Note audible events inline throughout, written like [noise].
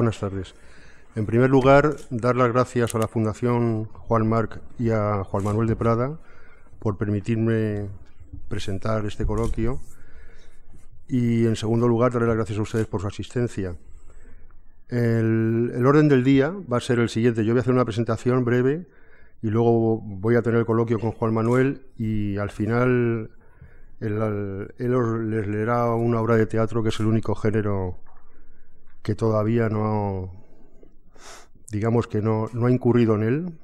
buenas tardes. En primer lugar, dar las gracias a la Fundación Juan Marc y a Juan Manuel de Prada por permitirme presentar este coloquio. Y en segundo lugar, darle las gracias a ustedes por su asistencia. El, el, orden del día va a ser el siguiente. Yo voy a hacer una presentación breve y luego voy a tener el coloquio con Juan Manuel y al final él, les leerá una obra de teatro que es el único género que todavía no, digamos que no, no ha incurrido en él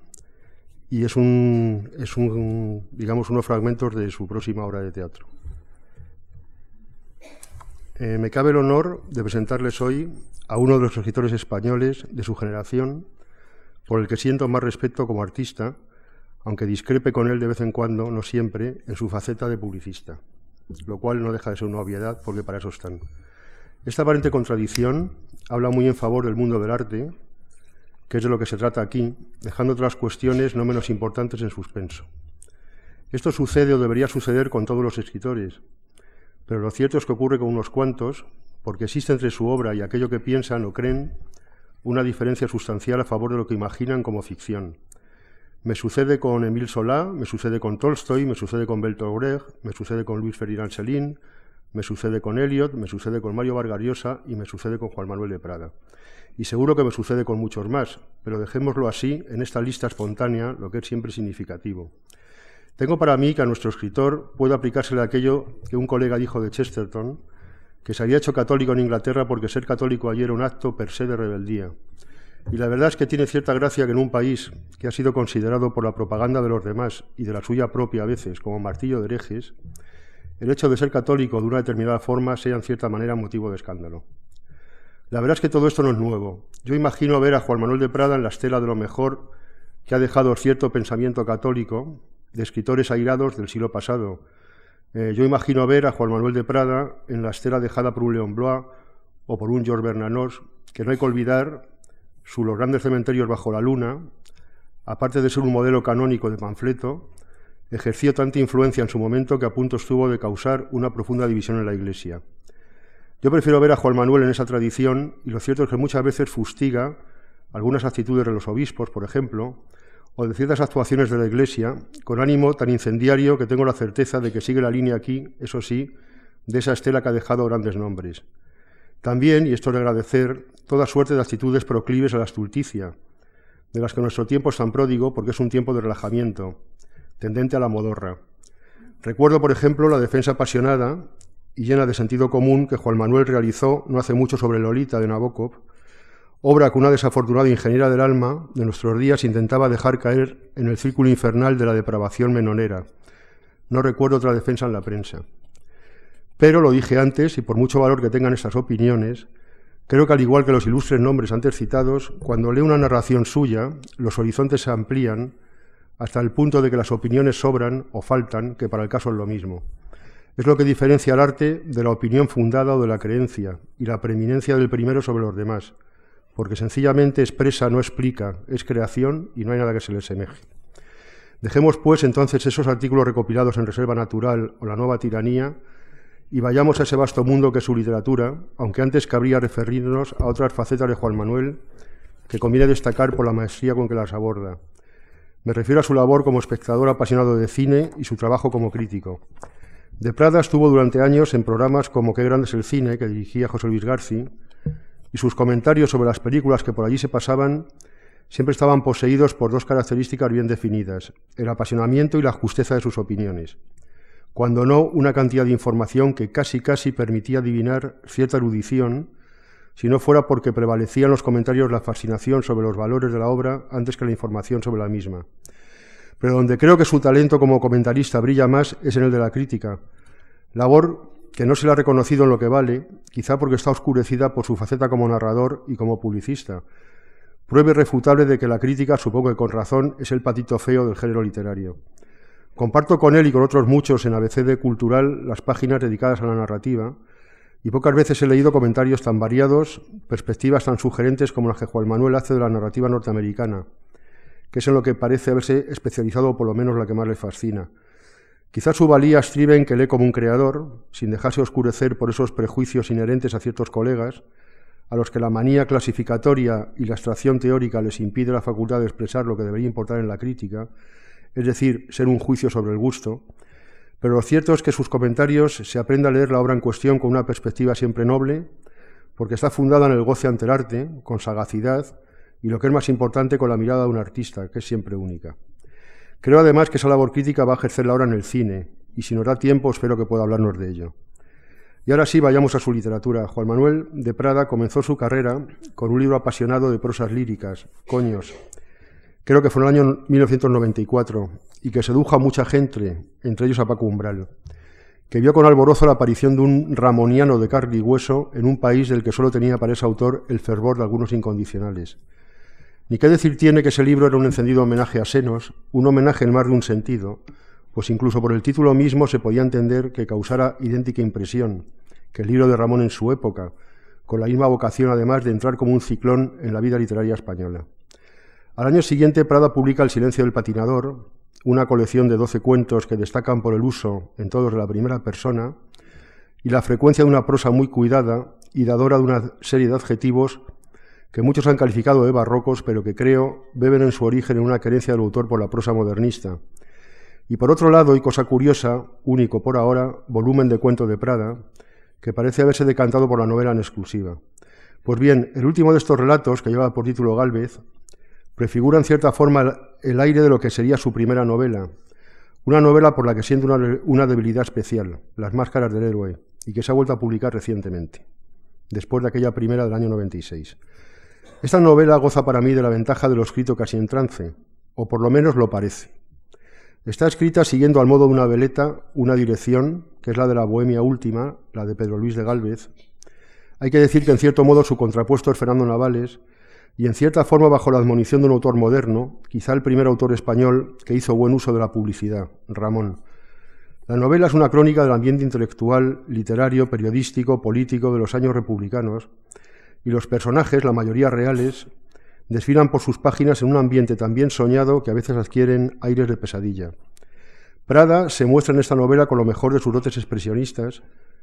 y es un, es un, digamos, unos fragmentos de su próxima obra de teatro. Eh, me cabe el honor de presentarles hoy a uno de los escritores españoles de su generación, por el que siento más respeto como artista, aunque discrepe con él de vez en cuando, no siempre, en su faceta de publicista, lo cual no deja de ser una obviedad porque para eso están. Esta aparente contradicción habla muy en favor del mundo del arte, que es de lo que se trata aquí, dejando otras cuestiones no menos importantes en suspenso. Esto sucede o debería suceder con todos los escritores, pero lo cierto es que ocurre con unos cuantos, porque existe entre su obra y aquello que piensan o creen una diferencia sustancial a favor de lo que imaginan como ficción. Me sucede con Émile Solá, me sucede con Tolstoy, me sucede con Bertolt Brecht, me sucede con Luis Ferdinand Céline, me sucede con Eliot, me sucede con Mario Vargariosa y me sucede con Juan Manuel de Prada. Y seguro que me sucede con muchos más, pero dejémoslo así en esta lista espontánea, lo que es siempre significativo. Tengo para mí que a nuestro escritor puede aplicársele aquello que un colega dijo de Chesterton, que se había hecho católico en Inglaterra porque ser católico ayer era un acto per se de rebeldía. Y la verdad es que tiene cierta gracia que en un país que ha sido considerado por la propaganda de los demás y de la suya propia a veces como martillo de herejes, el hecho de ser católico de una determinada forma sea en cierta manera motivo de escándalo. La verdad es que todo esto no es nuevo. Yo imagino ver a Juan Manuel de Prada en la estela de lo mejor que ha dejado cierto pensamiento católico de escritores airados del siglo pasado, eh, yo imagino ver a Juan Manuel de Prada en la estela dejada por un León Blois o por un Georges Bernanos, que no hay que olvidar su Los grandes cementerios bajo la luna, aparte de ser un modelo canónico de panfleto, ejerció tanta influencia en su momento que a punto estuvo de causar una profunda división en la Iglesia. Yo prefiero ver a Juan Manuel en esa tradición y lo cierto es que muchas veces fustiga algunas actitudes de los obispos, por ejemplo, o de ciertas actuaciones de la Iglesia, con ánimo tan incendiario que tengo la certeza de que sigue la línea aquí, eso sí, de esa estela que ha dejado grandes nombres. También, y esto es de agradecer, toda suerte de actitudes proclives a la estulticia, de las que nuestro tiempo es tan pródigo porque es un tiempo de relajamiento, tendente a la modorra. Recuerdo, por ejemplo, la defensa apasionada y llena de sentido común que Juan Manuel realizó no hace mucho sobre Lolita de Nabokov, obra que una desafortunada ingeniera del alma de nuestros días intentaba dejar caer en el círculo infernal de la depravación menonera. No recuerdo otra defensa en la prensa. Pero lo dije antes, y por mucho valor que tengan estas opiniones, creo que al igual que los ilustres nombres antes citados, cuando leo una narración suya, los horizontes se amplían hasta el punto de que las opiniones sobran o faltan, que para el caso es lo mismo. Es lo que diferencia al arte de la opinión fundada o de la creencia, y la preeminencia del primero sobre los demás porque sencillamente expresa, no explica, es creación y no hay nada que se le semeje. Dejemos, pues, entonces esos artículos recopilados en Reserva Natural o La Nueva Tiranía y vayamos a ese vasto mundo que es su literatura, aunque antes cabría referirnos a otras facetas de Juan Manuel que conviene destacar por la maestría con que las aborda. Me refiero a su labor como espectador apasionado de cine y su trabajo como crítico. De Prada estuvo durante años en programas como Qué grande es el cine, que dirigía José Luis García, y sus comentarios sobre las películas que por allí se pasaban siempre estaban poseídos por dos características bien definidas, el apasionamiento y la justeza de sus opiniones, cuando no una cantidad de información que casi casi permitía adivinar cierta erudición, si no fuera porque prevalecía en los comentarios la fascinación sobre los valores de la obra antes que la información sobre la misma. Pero donde creo que su talento como comentarista brilla más es en el de la crítica, labor que no se le ha reconocido en lo que vale, quizá porque está oscurecida por su faceta como narrador y como publicista. Prueba irrefutable de que la crítica, supongo que con razón, es el patito feo del género literario. Comparto con él y con otros muchos en ABCD Cultural las páginas dedicadas a la narrativa, y pocas veces he leído comentarios tan variados, perspectivas tan sugerentes como las que Juan Manuel hace de la narrativa norteamericana, que es en lo que parece haberse especializado, por lo menos la que más le fascina. Quizás su valía estribe en que lee como un creador, sin dejarse oscurecer por esos prejuicios inherentes a ciertos colegas, a los que la manía clasificatoria y la abstracción teórica les impide la facultad de expresar lo que debería importar en la crítica, es decir, ser un juicio sobre el gusto, pero lo cierto es que sus comentarios se aprende a leer la obra en cuestión con una perspectiva siempre noble, porque está fundada en el goce ante el arte, con sagacidad y lo que es más importante, con la mirada de un artista, que es siempre única. Creo además que esa labor crítica va a ejercerla ahora en el cine, y si nos da tiempo espero que pueda hablarnos de ello. Y ahora sí, vayamos a su literatura. Juan Manuel de Prada comenzó su carrera con un libro apasionado de prosas líricas, Coños. Creo que fue en el año 1994 y que sedujo a mucha gente, entre ellos a Paco Umbral, que vio con alborozo la aparición de un ramoniano de carne y hueso en un país del que solo tenía para ese autor el fervor de algunos incondicionales. Ni qué decir tiene que ese libro era un encendido homenaje a Senos, un homenaje en más de un sentido, pues incluso por el título mismo se podía entender que causara idéntica impresión que el libro de Ramón en su época, con la misma vocación además de entrar como un ciclón en la vida literaria española. Al año siguiente Prada publica El silencio del patinador, una colección de doce cuentos que destacan por el uso en todos de la primera persona y la frecuencia de una prosa muy cuidada y dadora de una serie de adjetivos que muchos han calificado de barrocos, pero que creo beben en su origen en una querencia del autor por la prosa modernista, y por otro lado, y cosa curiosa, único por ahora, volumen de cuento de Prada, que parece haberse decantado por la novela en exclusiva. Pues bien, el último de estos relatos, que lleva por título Galvez, prefigura en cierta forma el aire de lo que sería su primera novela, una novela por la que siente una, una, debilidad especial, Las máscaras del héroe, y que se ha vuelto a publicar recientemente, después de aquella primera del año 96. Esta novela goza para mí de la ventaja de lo escrito casi en trance, o por lo menos lo parece. Está escrita siguiendo al modo de una veleta una dirección, que es la de la Bohemia Última, la de Pedro Luis de Gálvez. Hay que decir que en cierto modo su contrapuesto es Fernando Navales, y en cierta forma bajo la admonición de un autor moderno, quizá el primer autor español que hizo buen uso de la publicidad, Ramón. La novela es una crónica del ambiente intelectual, literario, periodístico, político de los años republicanos, y los personajes, la mayoría reales, desfilan por sus páginas en un ambiente tan bien soñado que a veces adquieren aires de pesadilla. Prada se muestra en esta novela con lo mejor de sus dotes expresionistas,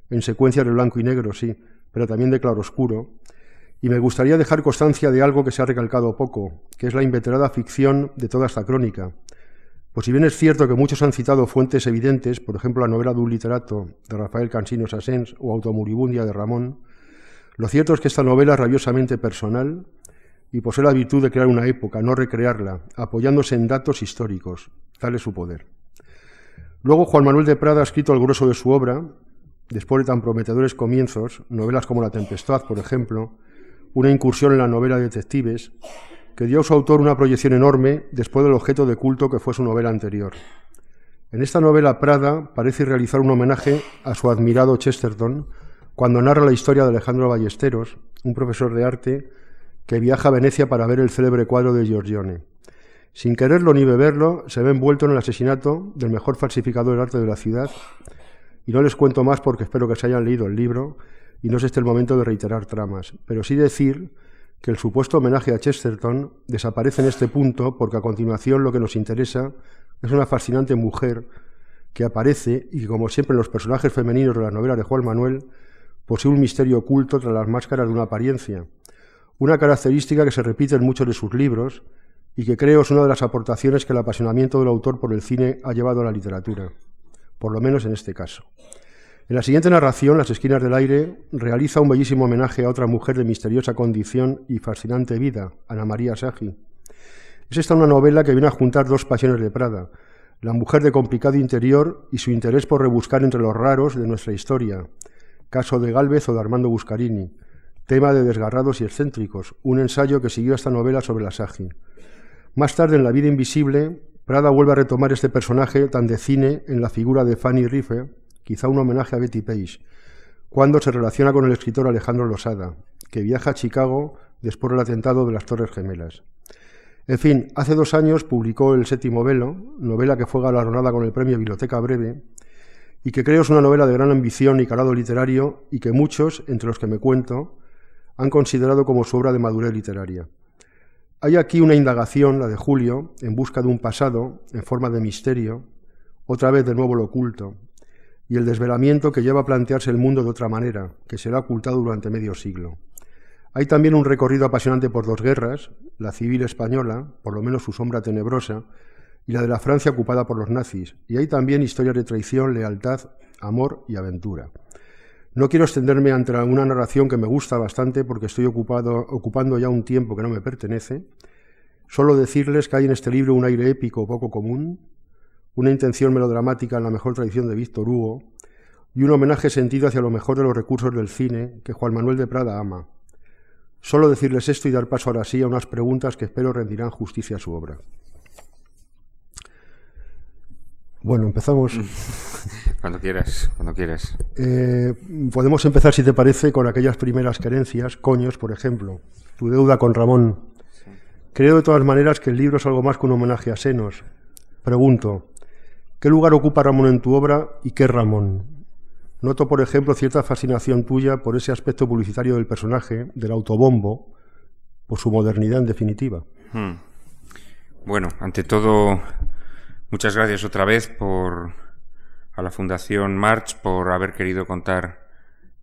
en secuencias de blanco y negro, sí, pero también de claroscuro, y me gustaría dejar constancia de algo que se ha recalcado poco, que es la inveterada ficción de toda esta crónica. Pues si bien es cierto que muchos han citado fuentes evidentes, por ejemplo la novela de un literato de Rafael Cansino Sassens o Automuribundia de Ramón, lo cierto es que esta novela es rabiosamente personal y posee la virtud de crear una época, no recrearla, apoyándose en datos históricos. Tal es su poder. Luego Juan Manuel de Prada ha escrito el grueso de su obra, después de tan prometedores comienzos, novelas como La Tempestad, por ejemplo, una incursión en la novela de detectives, que dio a su autor una proyección enorme después del objeto de culto que fue su novela anterior. En esta novela Prada parece realizar un homenaje a su admirado Chesterton cuando narra la historia de Alejandro Ballesteros, un profesor de arte que viaja a Venecia para ver el célebre cuadro de Giorgione. Sin quererlo ni beberlo, se ve envuelto en el asesinato del mejor falsificador del arte de la ciudad. Y no les cuento más porque espero que se hayan leído el libro y no es este el momento de reiterar tramas, pero sí decir que el supuesto homenaje a Chesterton desaparece en este punto porque a continuación lo que nos interesa es una fascinante mujer que aparece y que, como siempre en los personajes femeninos de la novela de Juan Manuel, posee un misterio oculto tras las máscaras de una apariencia, una característica que se repite en muchos de sus libros y que creo es una de las aportaciones que el apasionamiento del autor por el cine ha llevado a la literatura, por lo menos en este caso. En la siguiente narración, Las esquinas del aire, realiza un bellísimo homenaje a otra mujer de misteriosa condición y fascinante vida, Ana María Sagi. Es esta una novela que viene a juntar dos pasiones de Prada, la mujer de complicado interior y su interés por rebuscar entre los raros de nuestra historia, caso de Galvez o de Armando Buscarini, tema de Desgarrados y excéntricos, un ensayo que siguió esta novela sobre la Sagi. Más tarde, en La vida invisible, Prada vuelve a retomar este personaje tan de cine en la figura de Fanny Riffe, quizá un homenaje a Betty Page, cuando se relaciona con el escritor Alejandro Losada, que viaja a Chicago después del atentado de las Torres Gemelas. En fin, hace dos años publicó El séptimo velo, novela que fue galardonada con el premio Biblioteca Breve, y que creo es una novela de gran ambición y calado literario y que muchos, entre los que me cuento, han considerado como su obra de madurez literaria. Hay aquí una indagación, la de Julio, en busca de un pasado en forma de misterio, otra vez de nuevo lo oculto, y el desvelamiento que lleva a plantearse el mundo de otra manera, que será ocultado durante medio siglo. Hay también un recorrido apasionante por dos guerras, la civil española, por lo menos su sombra tenebrosa, y la de la Francia ocupada por los nazis. Y hay también historias de traición, lealtad, amor y aventura. No quiero extenderme ante una narración que me gusta bastante porque estoy ocupado, ocupando ya un tiempo que no me pertenece. Solo decirles que hay en este libro un aire épico poco común, una intención melodramática en la mejor tradición de Víctor Hugo y un homenaje sentido hacia lo mejor de los recursos del cine que Juan Manuel de Prada ama. Solo decirles esto y dar paso ahora sí a unas preguntas que espero rendirán justicia a su obra. Bueno, empezamos. [laughs] Cuando quieras, cuando quieras. Eh, podemos empezar, si te parece, con aquellas primeras querencias, coños, por ejemplo. Tu deuda con Ramón. Creo de todas maneras que el libro es algo más que un homenaje a Senos. Pregunto, ¿qué lugar ocupa Ramón en tu obra y qué Ramón? Noto, por ejemplo, cierta fascinación tuya por ese aspecto publicitario del personaje, del autobombo, por su modernidad en definitiva. Hmm. Bueno, ante todo, muchas gracias otra vez por a la Fundación March por haber querido contar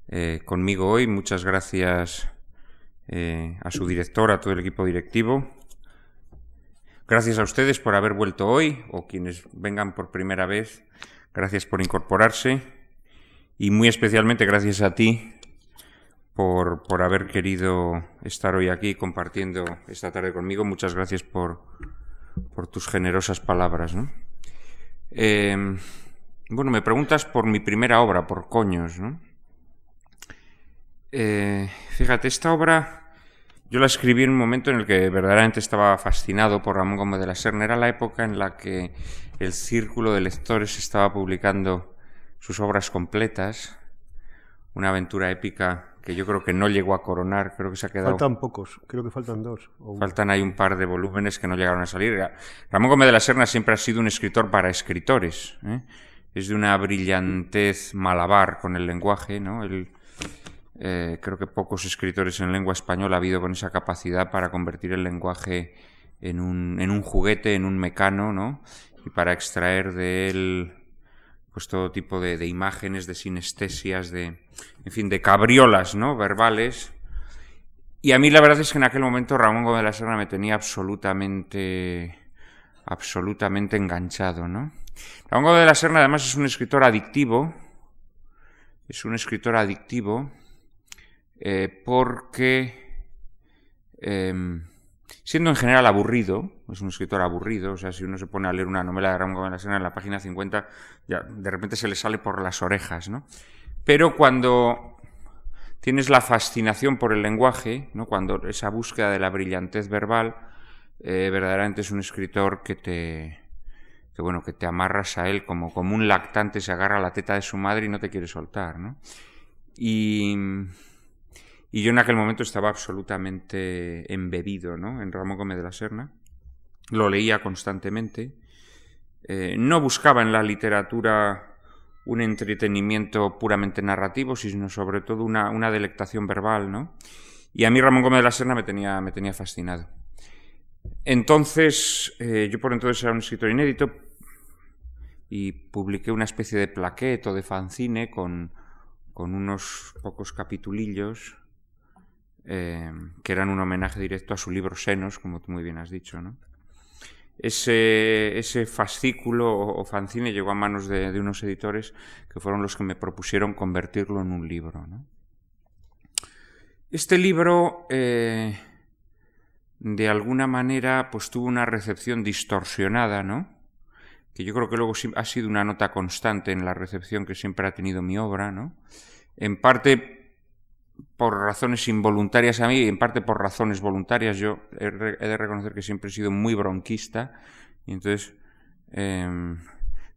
eh, conmigo hoy. Muchas gracias eh, a su director, a todo el equipo directivo. Gracias a ustedes por haber vuelto hoy o quienes vengan por primera vez. Gracias por incorporarse y muy especialmente gracias a ti por, por haber querido estar hoy aquí compartiendo esta tarde conmigo. Muchas gracias por, por tus generosas palabras. Eh, bueno, me preguntas por mi primera obra, por Coños, ¿no? Eh, fíjate, esta obra yo la escribí en un momento en el que verdaderamente estaba fascinado por Ramón Gómez de la Serna. Era la época en la que el círculo de lectores estaba publicando sus obras completas, una aventura épica que yo creo que no llegó a coronar, creo que se ha quedado... Faltan pocos, creo que faltan dos. Faltan ahí un par de volúmenes que no llegaron a salir. Ramón Gómez de la Serna siempre ha sido un escritor para escritores. ¿eh? es de una brillantez malabar con el lenguaje, ¿no? Eh, creo que pocos escritores en lengua española ha habido con esa capacidad para convertir el lenguaje en un, en un juguete, en un mecano, ¿no? Y para extraer de él pues todo tipo de, de, imágenes, de sinestesias, de, en fin, de cabriolas, ¿no? Verbales. Y a mí la verdad es que en aquel momento Ramón Gómez de la Serna me tenía absolutamente, absolutamente enganchado, ¿no? Ramón de la Serna además es un escritor adictivo, es un escritor adictivo eh, porque, em, siendo en general aburrido, es un escritor aburrido, o sea, si uno se pone a leer una novela de Ramón de la Serna en la página 50, ya de repente se le sale por las orejas, ¿no? Pero cuando tienes la fascinación por el lenguaje, ¿no? cuando esa búsqueda de la brillantez verbal, eh, verdaderamente es un escritor que te, que bueno, que te amarras a él como, como un lactante se agarra a la teta de su madre y no te quiere soltar, ¿no? Y, y yo en aquel momento estaba absolutamente embebido, ¿no? En Ramón Gómez de la Serna. Lo leía constantemente. Eh, no buscaba en la literatura un entretenimiento puramente narrativo, sino sobre todo una, una delectación verbal, ¿no? Y a mí Ramón Gómez de la Serna me tenía, me tenía fascinado. Entonces, eh, yo por entonces era un escritor inédito y publiqué una especie de plaqueto de fanzine con, con unos pocos capitulillos eh, que eran un homenaje directo a su libro Senos, como tú muy bien has dicho. ¿no? Ese, ese fascículo o, fanzine llegó a manos de, unos editores que fueron los que me propusieron convertirlo en un libro. ¿no? Este libro... Eh, de alguna manera pues tuvo una recepción distorsionada, ¿no? Que yo creo que luego ha sido una nota constante en la recepción que siempre ha tenido mi obra, ¿no? En parte por razones involuntarias a mí y en parte por razones voluntarias. Yo he, de reconocer que siempre he sido muy bronquista y entonces em,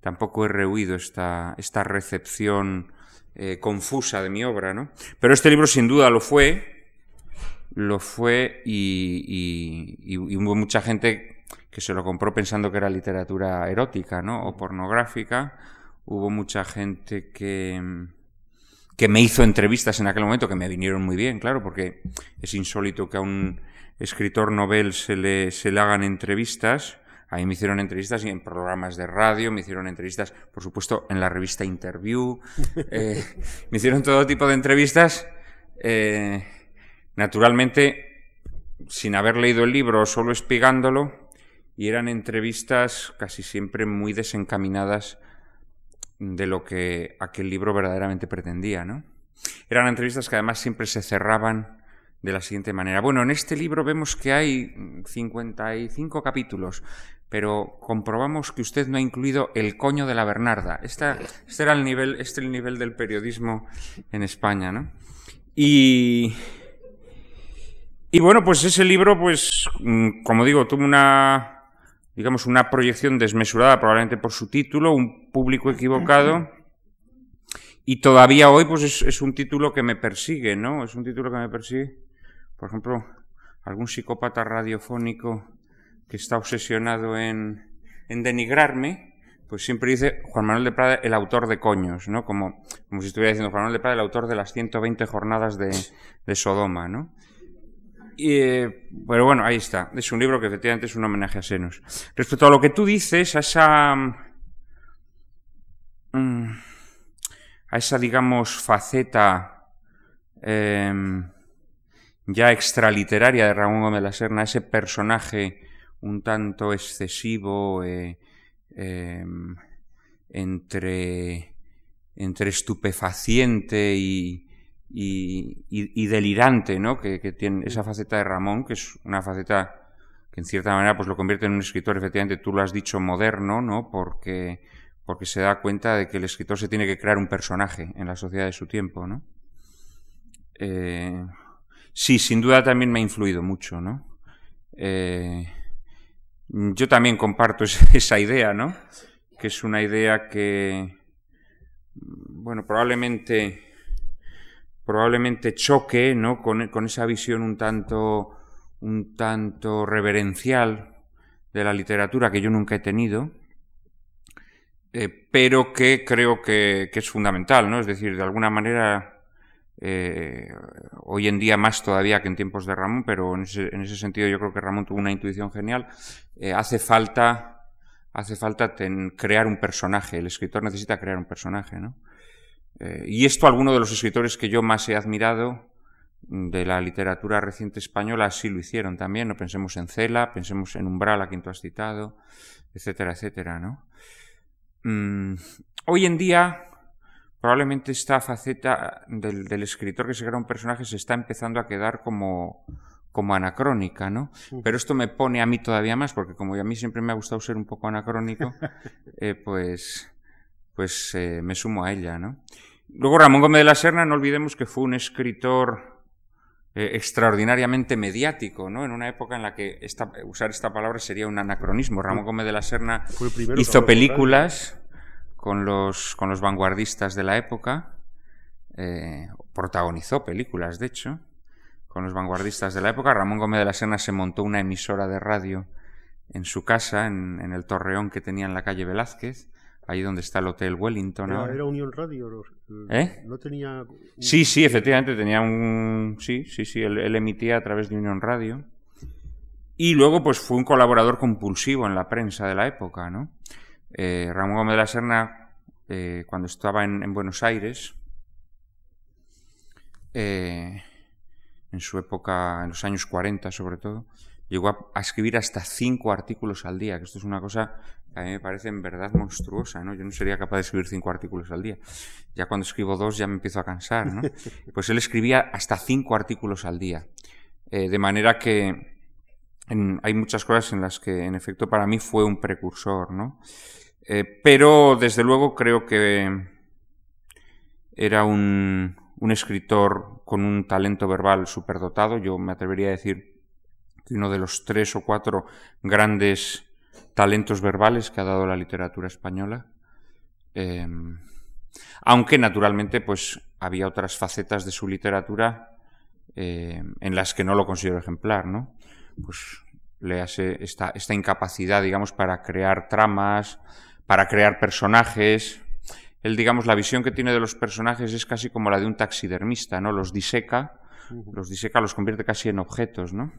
tampoco he rehuido esta, esta recepción eh, confusa de mi obra, ¿no? Pero este libro sin duda lo fue, lo fue y, hubo mucha gente que se lo compró pensando que era literatura erótica, ¿no? O pornográfica. Hubo mucha gente que, que me hizo entrevistas en aquel momento que me vinieron muy bien, claro, porque es insólito que a un escritor novel se le, se le hagan entrevistas. A mí me hicieron entrevistas y en programas de radio, me hicieron entrevistas, por supuesto, en la revista Interview, [laughs] eh, me hicieron todo tipo de entrevistas. Eh, naturalmente, sin haber leído el libro, solo espigándolo, y eran entrevistas casi siempre muy desencaminadas de lo que aquel libro verdaderamente pretendía, ¿no? Eran entrevistas que además siempre se cerraban de la siguiente manera. Bueno, en este libro vemos que hay 55 capítulos, pero comprobamos que usted no ha incluido el coño de la Bernarda. este era el nivel, este el nivel del periodismo en España, ¿no? Y, y bueno, pues ese libro, pues, mm, como digo, tuvo una, digamos, una proyección desmesurada probablemente por su título, un público equivocado. Y todavía hoy, pues es, es, un título que me persigue, ¿no? Es un título que me persigue. Por ejemplo, algún psicópata radiofónico que está obsesionado en, en denigrarme, pues siempre dice Juan Manuel de Prada el autor de coños, ¿no? Como, como si estuviera diciendo Juan Manuel de Prada el autor de las 120 jornadas de, de Sodoma, ¿no? Y, pero bueno, ahí está. Es un libro que efectivamente es un homenaje a Senos. Respecto a lo que tú dices, a esa. Mm, a esa, digamos, faceta eh, ya extraliteraria de Ramón Gómez de la Serna, ese personaje un tanto excesivo eh, em, entre, entre estupefaciente y, y, delirante, ¿no? Que, tiene esa faceta de Ramón, que es una faceta que en cierta manera pues lo convierte en un escritor, efectivamente, tú lo has dicho, moderno, ¿no? Porque, porque se da cuenta de que el escritor se tiene que crear un personaje en la sociedad de su tiempo, ¿no? Eh, sí, sin duda también me ha influido mucho, ¿no? Eh, yo también comparto [laughs] esa idea, ¿no? Que es una idea que, bueno, probablemente probablemente choque ¿no? con, esa visión un tanto, un tanto reverencial de la literatura que yo nunca he tenido, eh, pero que creo que, es fundamental, ¿no? Es decir, de alguna manera, eh, hoy en día más todavía que en tiempos de Ramón, pero en ese, en ese sentido yo creo que Ramón tuvo una intuición genial, eh, hace falta, hace falta crear un personaje, el escritor necesita crear un personaje, ¿no? Eh, y esto algunos de los escritores que yo más he admirado de la literatura reciente española sí lo hicieron también. No pensemos en Cela, pensemos en Umbral, a quien tú has citado, etcétera, etcétera, ¿no? Mm, hoy en día, probablemente esta faceta del, del, escritor que se crea un personaje se está empezando a quedar como, como anacrónica, ¿no? Pero esto me pone a mí todavía más, porque como a mí siempre me ha gustado ser un poco anacrónico, [laughs] eh, pues pues eh, me sumo a ella, ¿no? Luego Ramón Gómez de la Serna, no olvidemos que fue un escritor eh, extraordinariamente mediático, ¿no? En una época en la que esta, usar esta palabra sería un anacronismo. Ramón Gómez de la Serna hizo películas con los, con los vanguardistas de la época, eh, protagonizó películas, de hecho, con los vanguardistas de la época. Ramón Gómez de la Serna se montó una emisora de radio en su casa, en, en el torreón que tenía en la calle Velázquez, ahí donde está el Hotel Wellington. Era, era Unión Radio. ¿Eh? No tenía. Sí, sí, efectivamente tenía un. Sí, sí, sí. Él, emitía a través de Unión Radio. Y luego, pues fue un colaborador compulsivo en la prensa de la época, ¿no? Eh, Ramón Gómez de la Serna, eh, cuando estaba en, en Buenos Aires, eh, en su época, en los años 40 sobre todo, llegó a, a, escribir hasta cinco artículos al día, que esto es una cosa a mí me parece en verdad monstruosa, ¿no? Yo no sería capaz de escribir cinco artículos al día. Ya cuando escribo dos ya me empiezo a cansar, ¿no? [laughs] Pues él escribía hasta cinco artículos al día. Eh, de manera que en, hay muchas cosas en las que, en efecto, para mí fue un precursor, ¿no? Eh, pero, desde luego, creo que era un, un escritor con un talento verbal superdotado. Yo me atrevería a decir que uno de los tres o cuatro grandes talentos verbales que ha dado la literatura española. Eh, aunque naturalmente pues había otras facetas de su literatura eh, en las que no lo considero ejemplar, ¿no? Pues le hace esta, esta incapacidad, digamos, para crear tramas, para crear personajes. Él, digamos, la visión que tiene de los personajes es casi como la de un taxidermista, ¿no? Los diseca los diseca, los convierte casi en objetos, ¿no?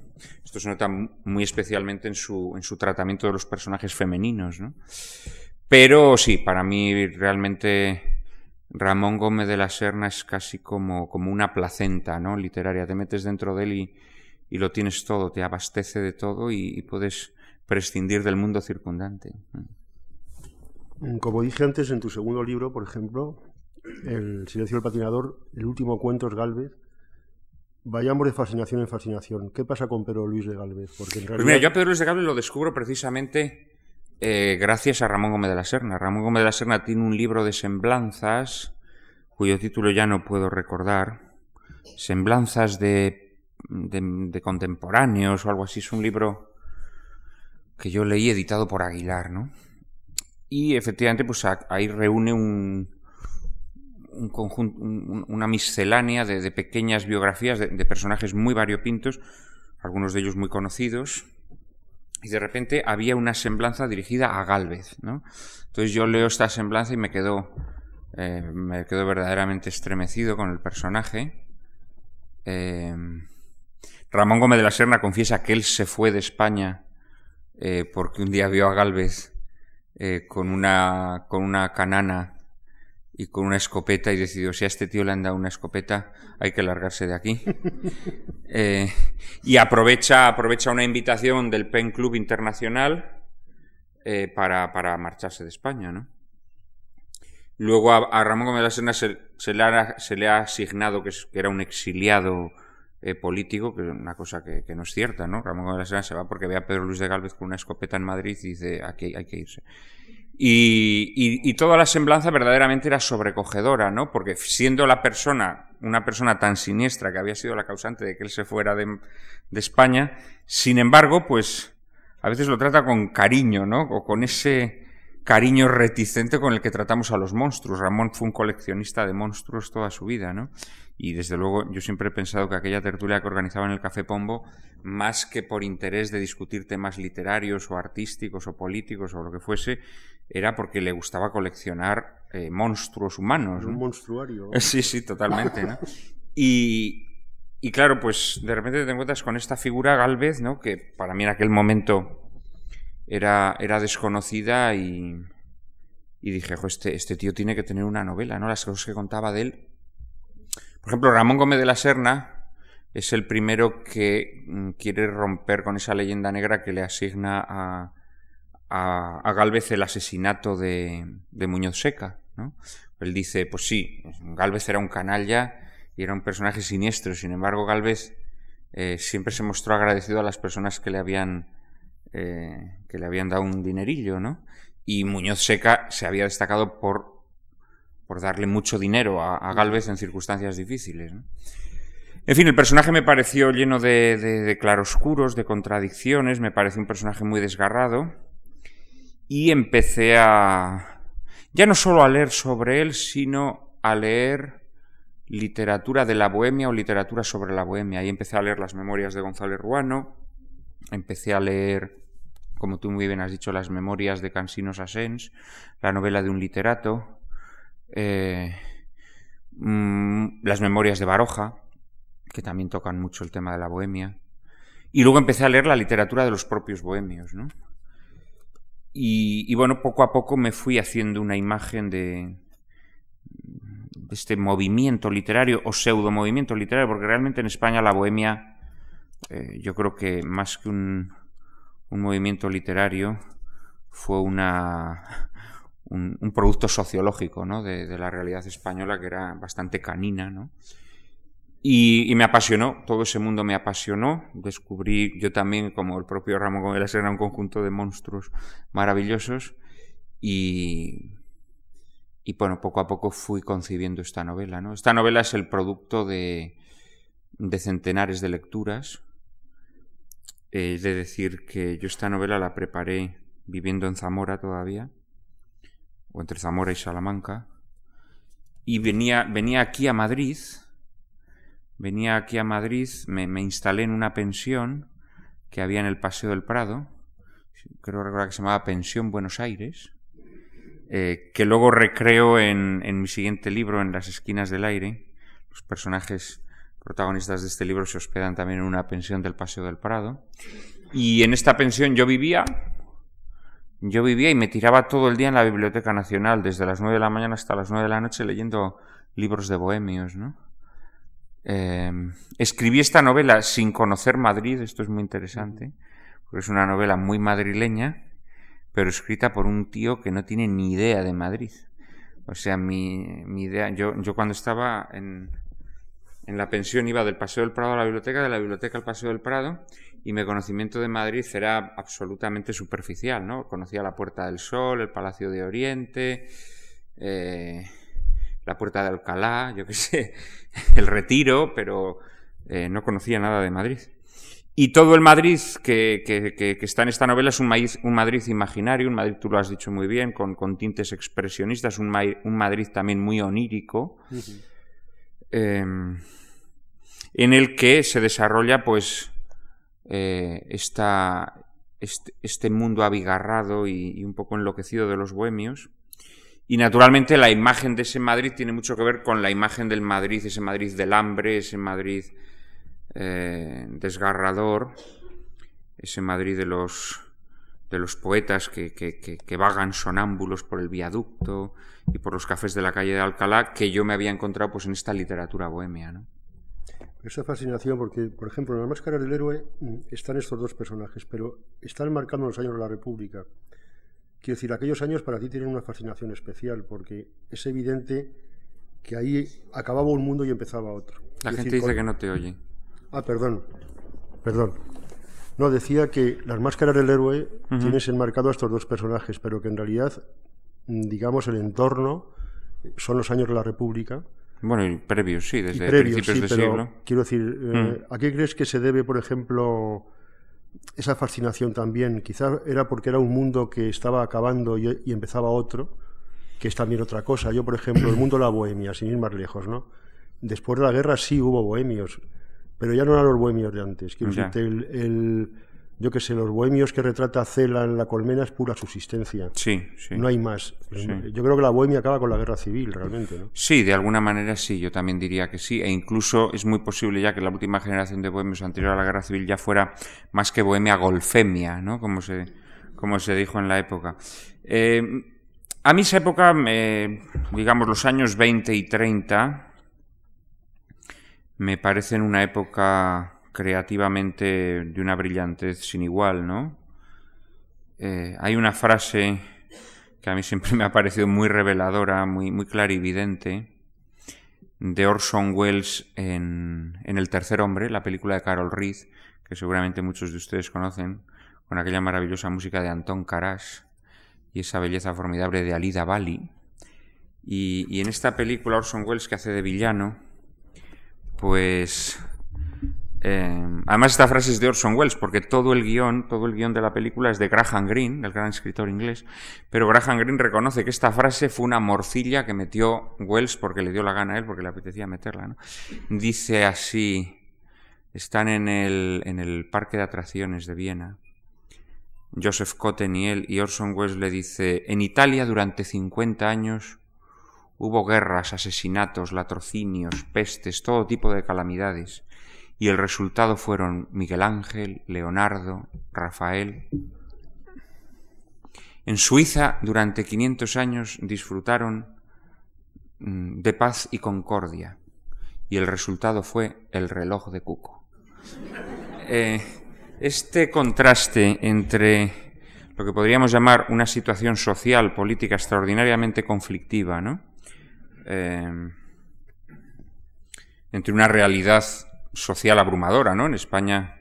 Esto se nota muy especialmente en su, en su tratamiento de los personajes femeninos, ¿no? Pero sí, para mí realmente Ramón Gómez de la Serna es casi como, como una placenta ¿no? literaria. Te metes dentro de él y, y lo tienes todo, te abastece de todo y, puedes prescindir del mundo circundante. Mm, como dije antes, en tu segundo libro, por ejemplo, El silencio del patinador, el último cuento es Galvez. Vayamos de fascinación en fascinación. ¿Qué pasa con Pedro Luis de Galvez? Porque en realidad... Pues mira, yo a Pedro Luis de Galvez lo descubro precisamente eh, gracias a Ramón Gómez de la Serna. Ramón Gómez de la Serna tiene un libro de semblanzas, cuyo título ya no puedo recordar. Semblanzas de, de, contemporáneos o algo así. Es un libro que yo leí editado por Aguilar, ¿no? Y efectivamente, pues ahí reúne un, un conjunto, una miscelánea de, pequeñas biografías de, de, personajes muy variopintos, algunos de ellos muy conocidos, y de repente había una semblanza dirigida a Galvez, ¿no? Entonces yo leo esta semblanza y me quedo, eh, me quedo verdaderamente estremecido con el personaje. Eh, Ramón Gómez de la Serna confiesa que él se fue de España eh, porque un día vio a Galvez con, una, con una canana y con una escopeta y decidió, si a este tío le han dado una escopeta, hay que largarse de aquí. [laughs] Eh, y aprovecha, aprovecha una invitación del Pen Club Internacional eh, para, para, marcharse de España, ¿no? Luego a, Ramón Gómez de la Serna se, se, le ha, se, le ha, asignado que, era un exiliado eh, político, que es una cosa que, que, no es cierta, ¿no? Ramón Gómez de la Serna se va porque ve a Pedro Luis de Gálvez con una escopeta en Madrid y dice, aquí hay que irse. Y, toda la semblanza verdaderamente era sobrecogedora, ¿no? Porque siendo la persona, una persona tan siniestra que había sido la causante de que él se fuera de, España, sin embargo, pues a veces lo trata con cariño, ¿no? O con ese cariño reticente con el que tratamos a los monstruos. Ramón fue un coleccionista de monstruos toda su vida, ¿no? Y desde luego yo siempre he pensado que aquella tertulia que organizaba en el Café Pombo, más que por interés de discutir temas literarios o artísticos o políticos o lo que fuese, era porque le gustaba coleccionar eh, monstruos humanos. Un monstruario. [laughs] Sí, sí, totalmente. ¿no? Y, y claro, pues de repente te encuentras con esta figura Galvez, ¿no? Que para mí en aquel momento era, era desconocida y, y dije, este, este tío tiene que tener una novela, ¿no? Las cosas que contaba de él. Por ejemplo, Ramón Gómez de la Serna es el primero que mm, quiere romper con esa leyenda negra que le asigna a, a, Galvez el asesinato de, Muñoz Seca. ¿no? Él dice, pues sí, Galvez era un canalla y era un personaje siniestro, sin embargo Galvez eh, siempre se mostró agradecido a las personas que le habían, eh, que le habían dado un dinerillo, ¿no? Y Muñoz Seca se había destacado por, por darle mucho dinero a, Galvez en circunstancias difíciles. En fin, el personaje me pareció lleno de, de claroscuros, de contradicciones, me pareció un personaje muy desgarrado y empecé a ya no solo a leer sobre él, sino a leer literatura de la bohemia o literatura sobre la bohemia. Ahí empecé a leer las memorias de González Ruano, empecé a leer, como tú muy bien has dicho, las memorias de Cansino Sassens, la novela de un literato, eh, mm, las memorias de Baroja, que también tocan mucho el tema de la bohemia. Y luego empecé a leer la literatura de los propios bohemios, ¿no? Y, bueno, poco a poco me fui haciendo una imagen de, este movimiento literario o pseudo movimiento literario, porque realmente en España la bohemia, eh, yo creo que más que un, un movimiento literario, fue una, un, producto sociológico ¿no? de, de, la realidad española que era bastante canina. ¿no? Y, me apasionó, todo ese mundo me apasionó. Descubrí yo también, como el propio Ramón Gómez era un conjunto de monstruos maravillosos. Y, y bueno, poco a poco fui concibiendo esta novela. ¿no? Esta novela es el producto de, de centenares de lecturas. De decir que yo esta novela la preparé viviendo en Zamora todavía, o entre Zamora y Salamanca, y venía, venía aquí a Madrid venía aquí a Madrid, me, instalé en una pensión que había en el Paseo del Prado, creo recordar que se llamaba Pensión Buenos Aires, eh, que luego recreo en, en, mi siguiente libro, En las esquinas del aire. Los personajes protagonistas de este libro se hospedan también en una pensión del Paseo del Prado. Y en esta pensión yo vivía, yo vivía y me tiraba todo el día en la Biblioteca Nacional, desde las nueve de la mañana hasta las nueve de la noche, leyendo libros de bohemios, ¿no? Em, escribí esta novela sin conocer Madrid, esto es muy interesante, porque es una novela muy madrileña, pero escrita por un tío que no tiene ni idea de Madrid. O sea, mi, mi idea, yo, yo cuando estaba en, en la pensión iba del Paseo del Prado a la biblioteca, de la biblioteca al Paseo del Prado, y mi conocimiento de Madrid era absolutamente superficial, ¿no? Conocía la Puerta del Sol, el Palacio de Oriente, eh, la Puerta de Alcalá, yo qué [laughs] sé, el Retiro, pero eh, no conocía nada de Madrid. Y todo el Madrid que, que, está en esta novela es un, un, Madrid imaginario, un Madrid, tú lo has dicho muy bien, con, con tintes expresionistas, un, un, Madrid también muy onírico, em, en el que se desarrolla pues eh, este, este, mundo abigarrado y, un poco enloquecido de los bohemios. Y naturalmente la imagen de ese Madrid tiene mucho que ver con la imagen del Madrid, ese Madrid del hambre, ese Madrid eh, desgarrador, ese Madrid de los, de los poetas que, que, que, vagan sonámbulos por el viaducto y por los cafés de la calle de Alcalá, que yo me había encontrado pues en esta literatura bohemia. ¿no? Esa fascinación, porque, por ejemplo, en La Máscara del Héroe mm, están estos dos personajes, pero están marcando los años de la República. Quiero decir, aquellos años para ti tienen una fascinación especial, porque es evidente que ahí acababa un mundo y empezaba otro. La gente dice que no te oye. Ah, perdón, perdón. No, decía que las máscaras del héroe tienes enmarcado a estos dos personajes, pero que en realidad, mm, digamos, el entorno son los años de la República bueno, y previos, sí, desde principios de siglo. Quiero decir, eh, mm. ¿a qué crees que se debe, por ejemplo, esa fascinación también? Quizás era porque era un mundo que estaba acabando y, empezaba otro, que es también otra cosa. Yo, por ejemplo, el mundo de la bohemia, sin ir más lejos, ¿no? Después de la guerra sí hubo bohemios, pero ya no eran los bohemios de antes. Quiero decirte, el yo que sé, los bohemios que retrata Cela en La Colmena es pura subsistencia. Sí, sí. No hay más. Yo creo que la bohemia acaba con la guerra civil, realmente. ¿no? Sí, de alguna manera sí, yo también diría que sí. E incluso es muy posible ya que la última generación de bohemios anterior a la guerra civil ya fuera más que bohemia, golfemia, ¿no? Como se, como se dijo en la época. Eh, a mí esa época, digamos los años 20 y 30, me parecen una época creativamente de una brillantez sin igual, ¿no? Eh, hay una frase que a mí siempre [laughs] me ha parecido muy reveladora, muy, muy clarividente, de Orson Welles en, en El tercer hombre, la película de Carol Reed, que seguramente muchos de ustedes conocen, con aquella maravillosa música de Anton Karas y esa belleza formidable de Alida Bali. Y, y en esta película Orson Welles, que hace de villano, pues eh, además, esta frase es de Orson Welles, porque todo el guion, todo el guion de la película es de Graham Greene, el gran escritor inglés, pero Graham Greene reconoce que esta frase fue una morcilla que metió Wells porque le dio la gana a él, porque le apetecía meterla. ¿no? Dice así, están en el, en el parque de atracciones de Viena, Joseph Cotten y él, y Orson Welles le dice, en Italia durante 50 años hubo guerras, asesinatos, latrocinios, pestes, todo tipo de calamidades y el resultado fueron Miguel Ángel, Leonardo, Rafael. En Suiza durante 500 años disfrutaron mm, de paz y concordia y el resultado fue el reloj de Cuco. Eh, este contraste entre lo que podríamos llamar una situación social, política extraordinariamente conflictiva, ¿no? Eh, entre una realidad social abrumadora, ¿no? En España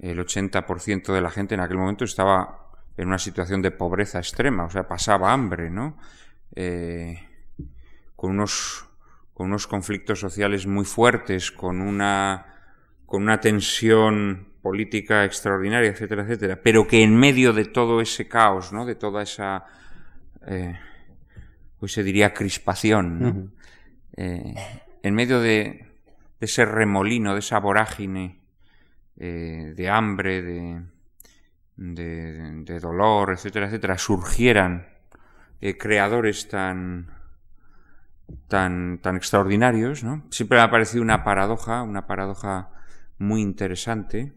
el 80% de la gente en aquel momento estaba en una situación de pobreza extrema, o sea, pasaba hambre, ¿no? Eh, con unos con unos conflictos sociales muy fuertes, con una con una tensión política extraordinaria, etcétera, etcétera, pero que en medio de todo ese caos, ¿no? De toda esa eh, pues se diría crispación, ¿no? Eh, en medio de, de ese remolino, de esa vorágine eh, de hambre, de, de, dolor, etcétera, etcétera, surgieran eh, creadores tan, tan, tan extraordinarios, ¿no? Siempre me ha parecido una paradoja, una paradoja muy interesante.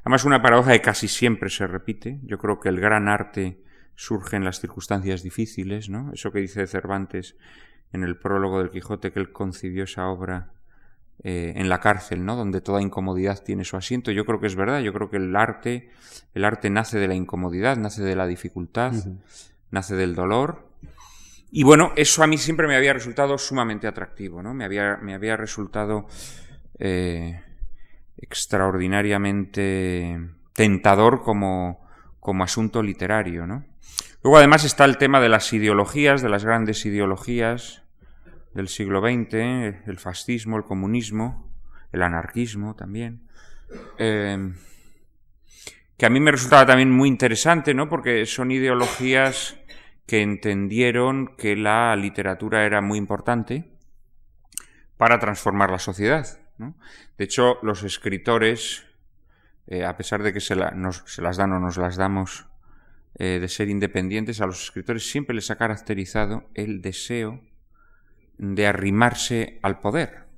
Además, una paradoja que casi siempre se repite. Yo creo que el gran arte surgen las circunstancias difíciles, ¿no? Eso que dice Cervantes en el prólogo del Quijote, que él concibió esa obra eh, en la cárcel, ¿no? Donde toda incomodidad tiene su asiento. Yo creo que es verdad. Yo creo que el arte, el arte nace de la incomodidad, nace de la dificultad, nace del dolor. Y bueno, eso a mí siempre me había resultado sumamente atractivo, ¿no? Me había, me había resultado eh, extraordinariamente tentador como, como asunto literario, ¿no? Luego además está el tema de las ideologías, de las grandes ideologías del siglo XX, el fascismo, el comunismo, el anarquismo también, em, que a mí me resultaba también muy interesante, ¿no? Porque son ideologías que entendieron que la literatura era muy importante para transformar la sociedad. De hecho, los escritores, eh, a pesar de que se, se, las dan o nos las damos eh, de ser independientes, a los escritores siempre les ha caracterizado el deseo de arrimarse al poder.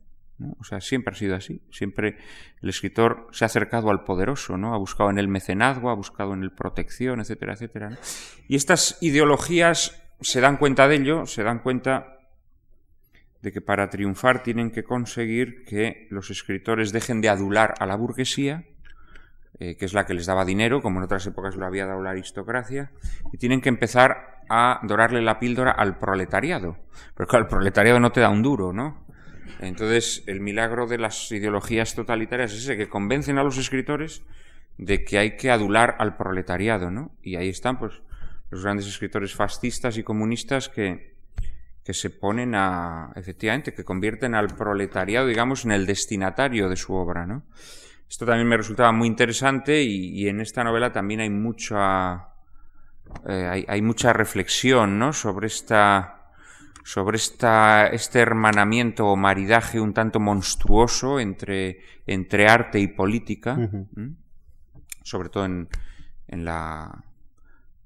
O sea, siempre ha sido así. Siempre el escritor se ha acercado al poderoso, ¿no? Ha buscado en el mecenazgo, ha buscado en el protección, etcétera, etcétera. Y estas ideologías se dan cuenta de ello, se dan cuenta de que para triunfar tienen que conseguir que los escritores dejen de adular a la burguesía, eh, que es la que les daba dinero, como en otras épocas lo había dado la aristocracia, y tienen que empezar a dorarle la píldora al proletariado. Pero el proletariado no te da un duro, ¿no? Entonces, el milagro de las ideologías totalitarias es ese, que convencen a los escritores de que hay que adular al proletariado, ¿no? Y ahí están, pues, los grandes escritores fascistas y comunistas que, que se ponen a, efectivamente, que convierten al proletariado, digamos, en el destinatario de su obra, ¿no? Esto también me resultaba muy interesante y, en esta novela también hay mucha, eh, hay, mucha reflexión, ¿no? Sobre esta, sobre esta, este hermanamiento o maridaje un tanto monstruoso entre, entre arte y política, sobre todo en, en, la,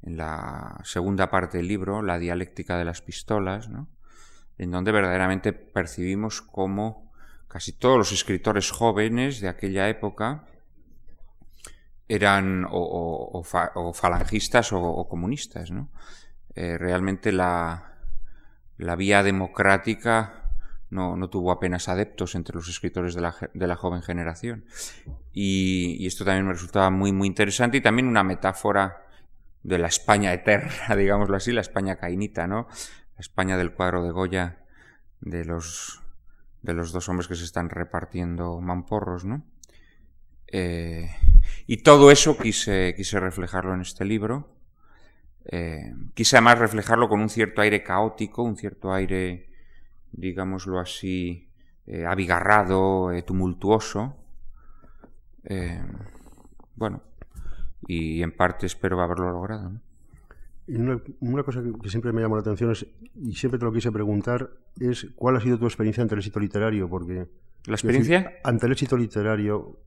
en la segunda parte del libro, la dialéctica de las pistolas, ¿no? en donde verdaderamente percibimos cómo casi todos los escritores jóvenes de aquella época eran o, falangistas o, comunistas. ¿no? Eh, realmente la, la, vía democrática no, no, tuvo apenas adeptos entre los escritores de la, de la joven generación. Y, esto también me resultaba muy, muy interesante y también una metáfora de la España eterna, [laughs] digámoslo así, la España cainita, ¿no? La España del cuadro de Goya, de los, de los dos hombres que se están repartiendo mamporros, ¿no? Eh, y todo eso quise, quise reflejarlo en este libro. Eh, quise además reflejarlo con un cierto aire caótico, un cierto aire, digámoslo así, eh, abigarrado, tumultuoso. bueno, y en parte espero haberlo logrado. ¿no? una, cosa que, siempre me llamó la atención es, y siempre te lo quise preguntar es cuál ha sido tu experiencia ante el éxito literario, porque... ¿La experiencia? ante el éxito literario,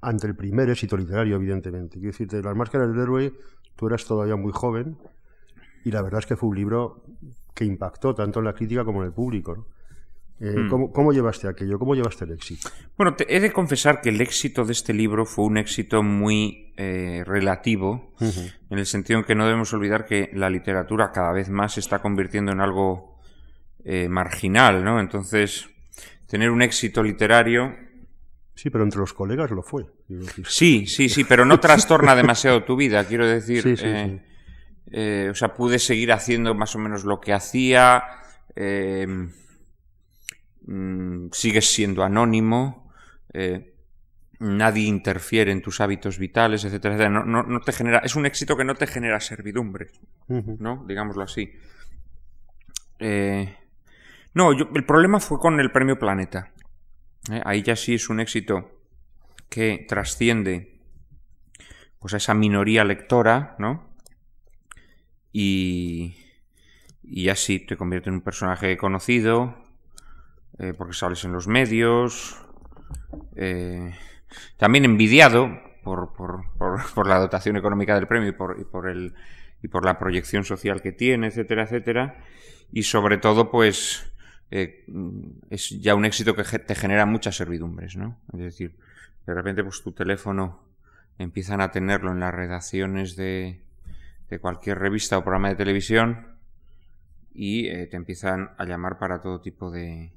ante el primer éxito literario, evidentemente. Quiero decirte, Las máscaras del héroe, tú eras todavía muy joven, y la verdad es que fue un libro que impactó tanto en la crítica como en el público. ¿no? Eh, hmm. ¿cómo, llevaste aquello? ¿Cómo llevaste el éxito? Bueno, te he de confesar que el éxito de este libro fue un éxito muy eh, relativo, en el sentido en que no debemos olvidar que la literatura cada vez más se está convirtiendo en algo eh, marginal, ¿no? Entonces, tener un éxito literario... Sí, pero entre los colegas lo fue. Sí, sí, sí, pero no trastorna demasiado tu vida, quiero decir. [laughs] Sí, sí, o sea, pude seguir haciendo más o menos lo que hacía. Mm, sigues siendo anónimo, eh, nadie interfiere en tus hábitos vitales, etcétera, No, no, te genera, es un éxito que no te genera servidumbre, ¿no? Digámoslo así. Eh, no, el problema fue con el premio Planeta. Eh, ahí ya sí es un éxito que trasciende pues a esa minoría lectora, ¿no? Y, y así te convierte en un personaje conocido, eh, porque sales en los medios, eh, también envidiado por, la dotación económica del premio y por la proyección social que tiene, etcétera, etcétera, y sobre todo, pues, eh, es ya un éxito que te genera muchas servidumbres, ¿no? Es decir, de repente, pues tu teléfono empiezan a tenerlo en las redacciones de, de cualquier revista o programa de televisión y eh, te empiezan a llamar para todo tipo de,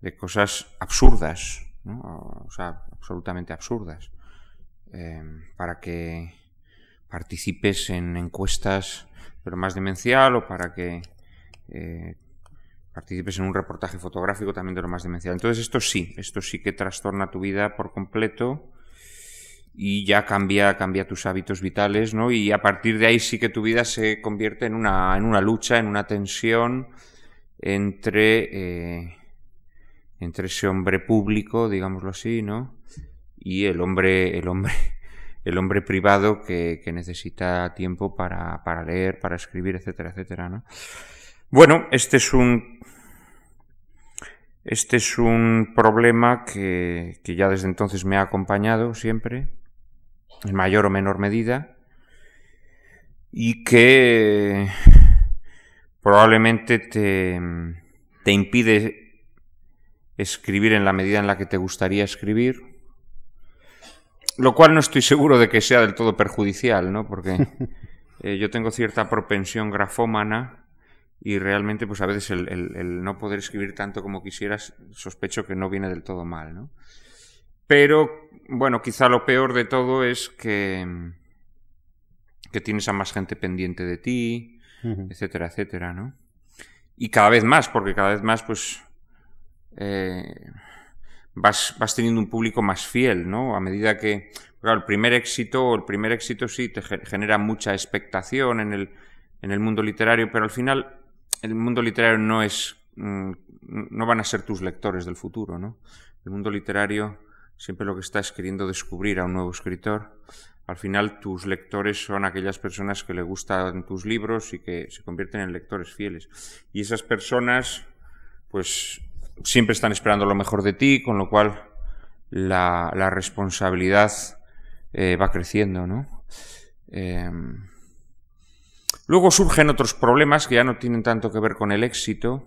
de cosas absurdas, o sea, absolutamente absurdas, eh, para que participes en encuestas pero más demencial o para que eh, participes en un reportaje fotográfico también de lo más demencial. Entonces esto sí, esto sí que trastorna tu vida por completo y ya cambia, cambia tus hábitos vitales, ¿no? Y a partir de ahí sí que tu vida se convierte en una, en una lucha, en una tensión entre, eh, entre ese hombre público, digámoslo así, ¿no? Y el hombre, el hombre, [laughs] el hombre privado que, que necesita tiempo para, para, leer, para escribir, etcétera, etcétera, ¿no? Bueno, este es un, este es un problema que, que ya desde entonces me ha acompañado siempre en mayor o menor medida, y que probablemente te, te impide escribir en la medida en la que te gustaría escribir, lo cual no estoy seguro de que sea del todo perjudicial, ¿no? Porque [laughs] eh, yo tengo cierta propensión grafómana y realmente, pues a veces el, el, el, no poder escribir tanto como quisieras, sospecho que no viene del todo mal, ¿no? Pero, bueno, quizá lo peor de todo es que, que tienes a más gente pendiente de ti, etcétera, etcétera, ¿no? Y cada vez más, porque cada vez más, pues, eh, vas, vas teniendo un público más fiel, ¿no? A medida que, claro, el primer éxito, el primer éxito sí te genera mucha expectación en el, en el mundo literario, pero al final el mundo literario no es, mm, no van a ser tus lectores del futuro, ¿no? El mundo literario siempre lo que estás queriendo descubrir a un nuevo escritor. Al final tus lectores son aquellas personas que le gustan tus libros y que se convierten en lectores fieles. Y esas personas, pues, siempre están esperando lo mejor de ti, con lo cual la, la responsabilidad eh, va creciendo, ¿no? Eh, luego surgen otros problemas que ya no tienen tanto que ver con el éxito,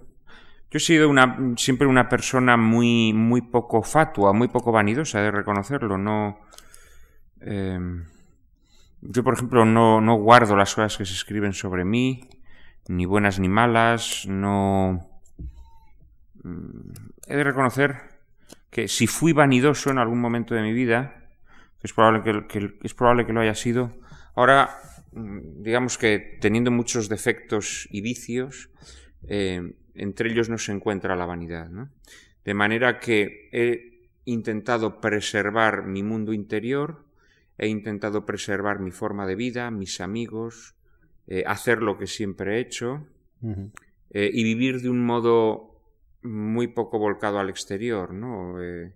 yo he sido una, siempre una persona muy, muy poco fatua, muy poco vanidosa, de reconocerlo. No, eh, yo, por ejemplo, no, guardo las cosas que se escriben sobre mí, ni buenas ni malas. No. Mm, he de reconocer que si fui vanidoso en algún momento de mi vida, es probable que, es probable que lo haya sido, ahora, digamos que teniendo muchos defectos y vicios, eh, entre ellos no se encuentra la vanidad. ¿no? De manera que he intentado preservar mi mundo interior, he intentado preservar mi forma de vida, mis amigos, eh, hacer lo que siempre he hecho eh, y vivir de un modo muy poco volcado al exterior, ¿no? Eh,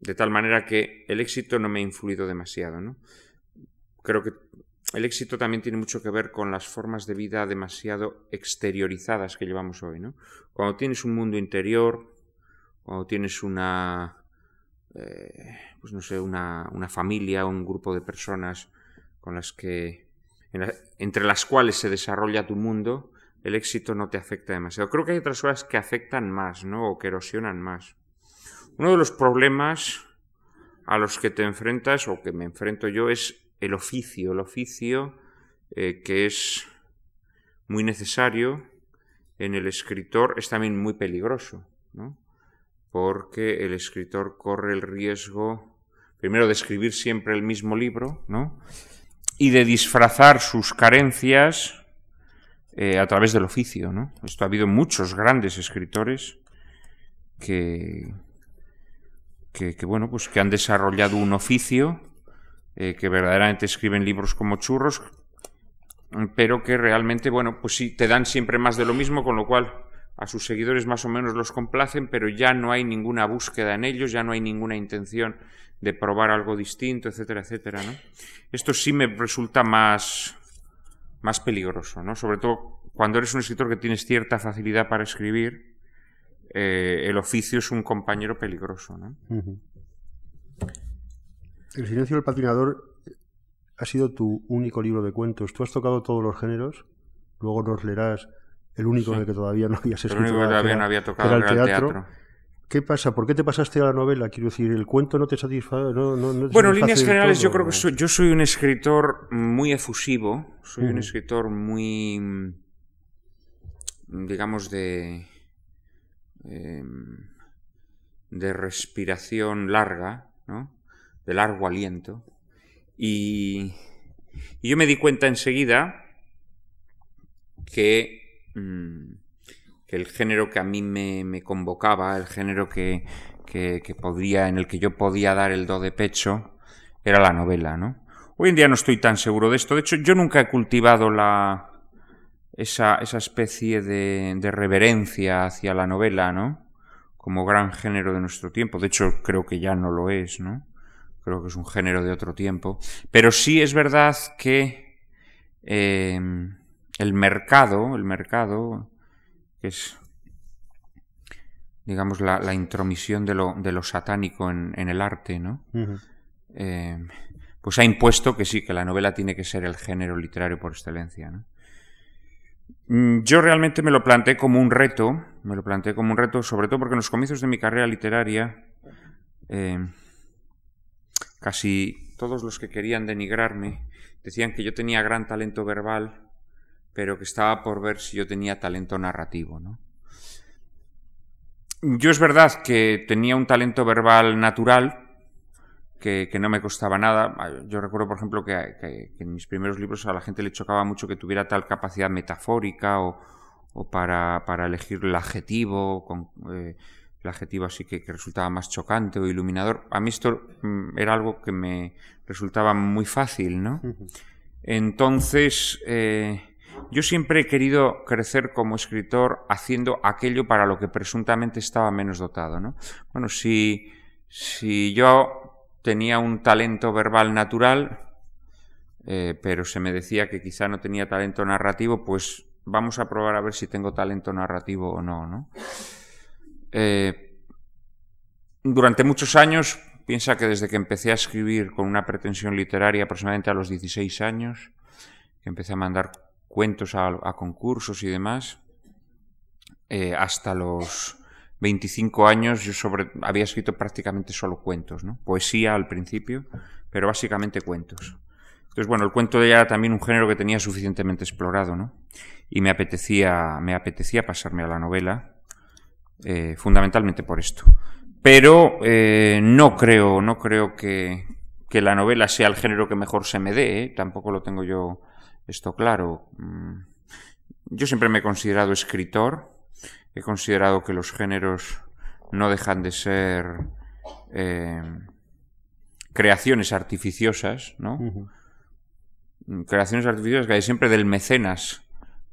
de tal manera que el éxito no me ha influido demasiado, ¿no? Creo que el éxito también tiene mucho que ver con las formas de vida demasiado exteriorizadas que llevamos hoy, ¿no? Cuando tienes un mundo interior, cuando tienes una, eh, pues no sé, una, una, familia, un grupo de personas con las que, la, entre las cuales se desarrolla tu mundo, el éxito no te afecta demasiado. Creo que hay otras cosas que afectan más, ¿no? O que erosionan más. Uno de los problemas a los que te enfrentas, o que me enfrento yo, es el oficio, el oficio eh, que es muy necesario en el escritor es también muy peligroso, ¿no? porque el escritor corre el riesgo, primero, de escribir siempre el mismo libro, ¿no? y de disfrazar sus carencias eh, a través del oficio. ¿no? Esto ha habido muchos grandes escritores que, que, que, bueno, pues que han desarrollado un oficio eh, que verdaderamente escriben libros como churros, pero que realmente, bueno, pues sí, te dan siempre más de lo mismo, con lo cual a sus seguidores más o menos los complacen, pero ya no hay ninguna búsqueda en ellos, ya no hay ninguna intención de probar algo distinto, etcétera, etcétera, ¿no? Esto sí me resulta más, más peligroso, ¿no? Sobre todo cuando eres un escritor que tienes cierta facilidad para escribir, eh, el oficio es un compañero peligroso, ¿no? El silencio del patinador ha sido tu único libro de cuentos. Tú has tocado todos los géneros, luego nos leerás el único sí. en el que todavía no habías escrito. El único que todavía no había tocado era el teatro. teatro. ¿Qué pasa? ¿Por qué te pasaste a la novela? Quiero decir, ¿el cuento no te satisface? No, bueno, en líneas generales yo creo que soy, yo soy un escritor muy efusivo, soy un escritor muy, digamos, de, em, de respiración larga, ¿no? De largo aliento. Y, yo me di cuenta enseguida que... Mm, el género que a mí me, convocaba, el género que, podría, en el que yo podía dar el do de pecho, era la novela, ¿no? Hoy en día no estoy tan seguro de esto. De hecho, yo nunca he cultivado esa, esa especie de, de, reverencia hacia la novela, ¿no? Como gran género de nuestro tiempo. De hecho, creo que ya no lo es, ¿no? Creo que es un género de otro tiempo. Pero sí es verdad que eh, el mercado, el mercado, que es, digamos, la, intromisión de lo, de lo, satánico en, el arte, ¿no? Eh, pues ha impuesto que sí, que la novela tiene que ser el género literario por excelencia, ¿no? Mm, yo realmente me lo planteé como un reto, me lo planteé como un reto, sobre todo porque en los comienzos de mi carrera literaria, eh, casi todos los que querían denigrarme decían que yo tenía gran talento verbal pero que estaba por ver si yo tenía talento narrativo. ¿no? Yo es verdad que tenía un talento verbal natural, que, no me costaba nada. Yo recuerdo, por ejemplo, que, en mis primeros libros a la gente le chocaba mucho que tuviera tal capacidad metafórica o, para, elegir el adjetivo, con, eh, el adjetivo así que, resultaba más chocante o iluminador. A mí esto mm, era algo que me resultaba muy fácil, ¿no? Entonces, eh, yo siempre he querido crecer como escritor haciendo aquello para lo que presuntamente estaba menos dotado, ¿no? Bueno, si, si yo tenía un talento verbal natural, eh, pero se me decía que quizá no tenía talento narrativo, pues vamos a probar a ver si tengo talento narrativo o no, ¿no? Eh, durante muchos años, piensa que desde que empecé a escribir con una pretensión literaria aproximadamente a los 16 años, que empecé a mandar cuentos a, concursos y demás. Eh, hasta los 25 años yo sobre, había escrito prácticamente solo cuentos, ¿no? Poesía al principio, pero básicamente cuentos. Entonces, bueno, el cuento era también un género que tenía suficientemente explorado, ¿no? Y me apetecía, me apetecía pasarme a la novela, eh, fundamentalmente por esto. Pero eh, no creo, no creo que, que, la novela sea el género que mejor se me dé, tampoco lo tengo yo esto claro. Mm, yo siempre me he considerado escritor, he considerado que los géneros no dejan de ser eh, creaciones artificiosas, ¿no? Creaciones artificiosas que hay siempre del mecenas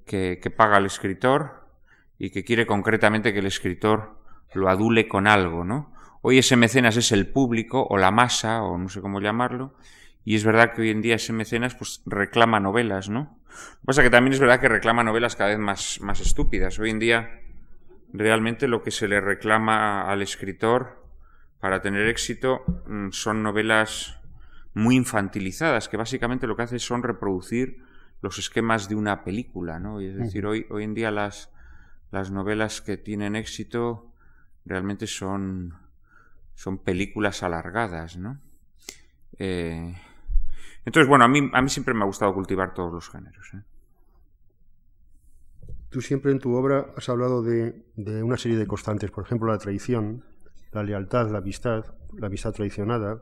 que, que paga al escritor y que quiere concretamente que el escritor lo adule con algo, ¿no? Hoy ese mecenas es el público o la masa o no sé cómo llamarlo y es verdad que hoy en día ese mecenas pues reclama novelas, ¿no? Lo que pasa que también es verdad que reclama novelas cada vez más, más estúpidas. Hoy en día realmente lo que se le reclama al escritor para tener éxito mm, son novelas muy infantilizadas, que básicamente lo que hace son reproducir los esquemas de una película, ¿no? es decir, hoy, hoy en día las, las novelas que tienen éxito realmente son, son películas alargadas, ¿no? Eh, entonces, bueno, a mí, a mí siempre me ha gustado cultivar todos los géneros. ¿eh? Tú siempre en tu obra has hablado de, una serie de constantes, por ejemplo, la traición, la lealtad, la amistad, la amistad traicionada,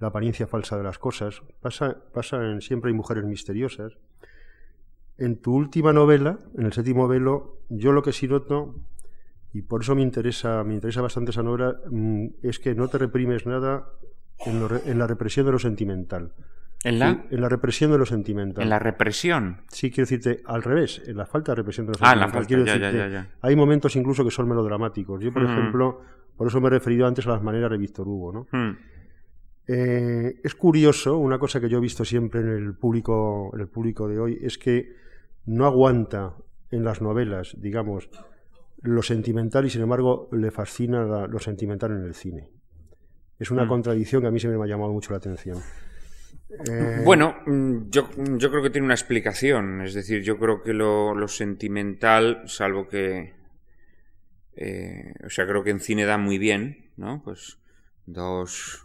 la apariencia falsa de las cosas. Pasa, pasa Siempre hay mujeres misteriosas. En tu última novela, en el séptimo velo, yo lo que sí noto, y por eso me interesa, me interesa bastante esa novela, mm, es que no te reprimes nada en la represión de lo sentimental. ¿En la? en la represión de lo sentimental. ¿En la represión? Sí, quiero decirte, al revés, en la falta de represión de lo sentimental. Ah, la falta, Hay momentos incluso que son melodramáticos. Yo, por ejemplo, por eso me he referido antes a las maneras de Víctor Hugo, ¿no? Hmm. Eh, es curioso, una cosa que yo he visto siempre en el público, en el público de hoy, es que no aguanta en las novelas, digamos, lo sentimental y sin embargo le fascina lo sentimental en el cine. Es una hmm. contradicción que a mí se me ha llamado mucho la atención. Eh, bueno, mm, yo, yo, creo que tiene una explicación. Es decir, yo creo que lo, sentimental, salvo que Eh, o sea, creo que en cine da muy bien, ¿no? Pues dos,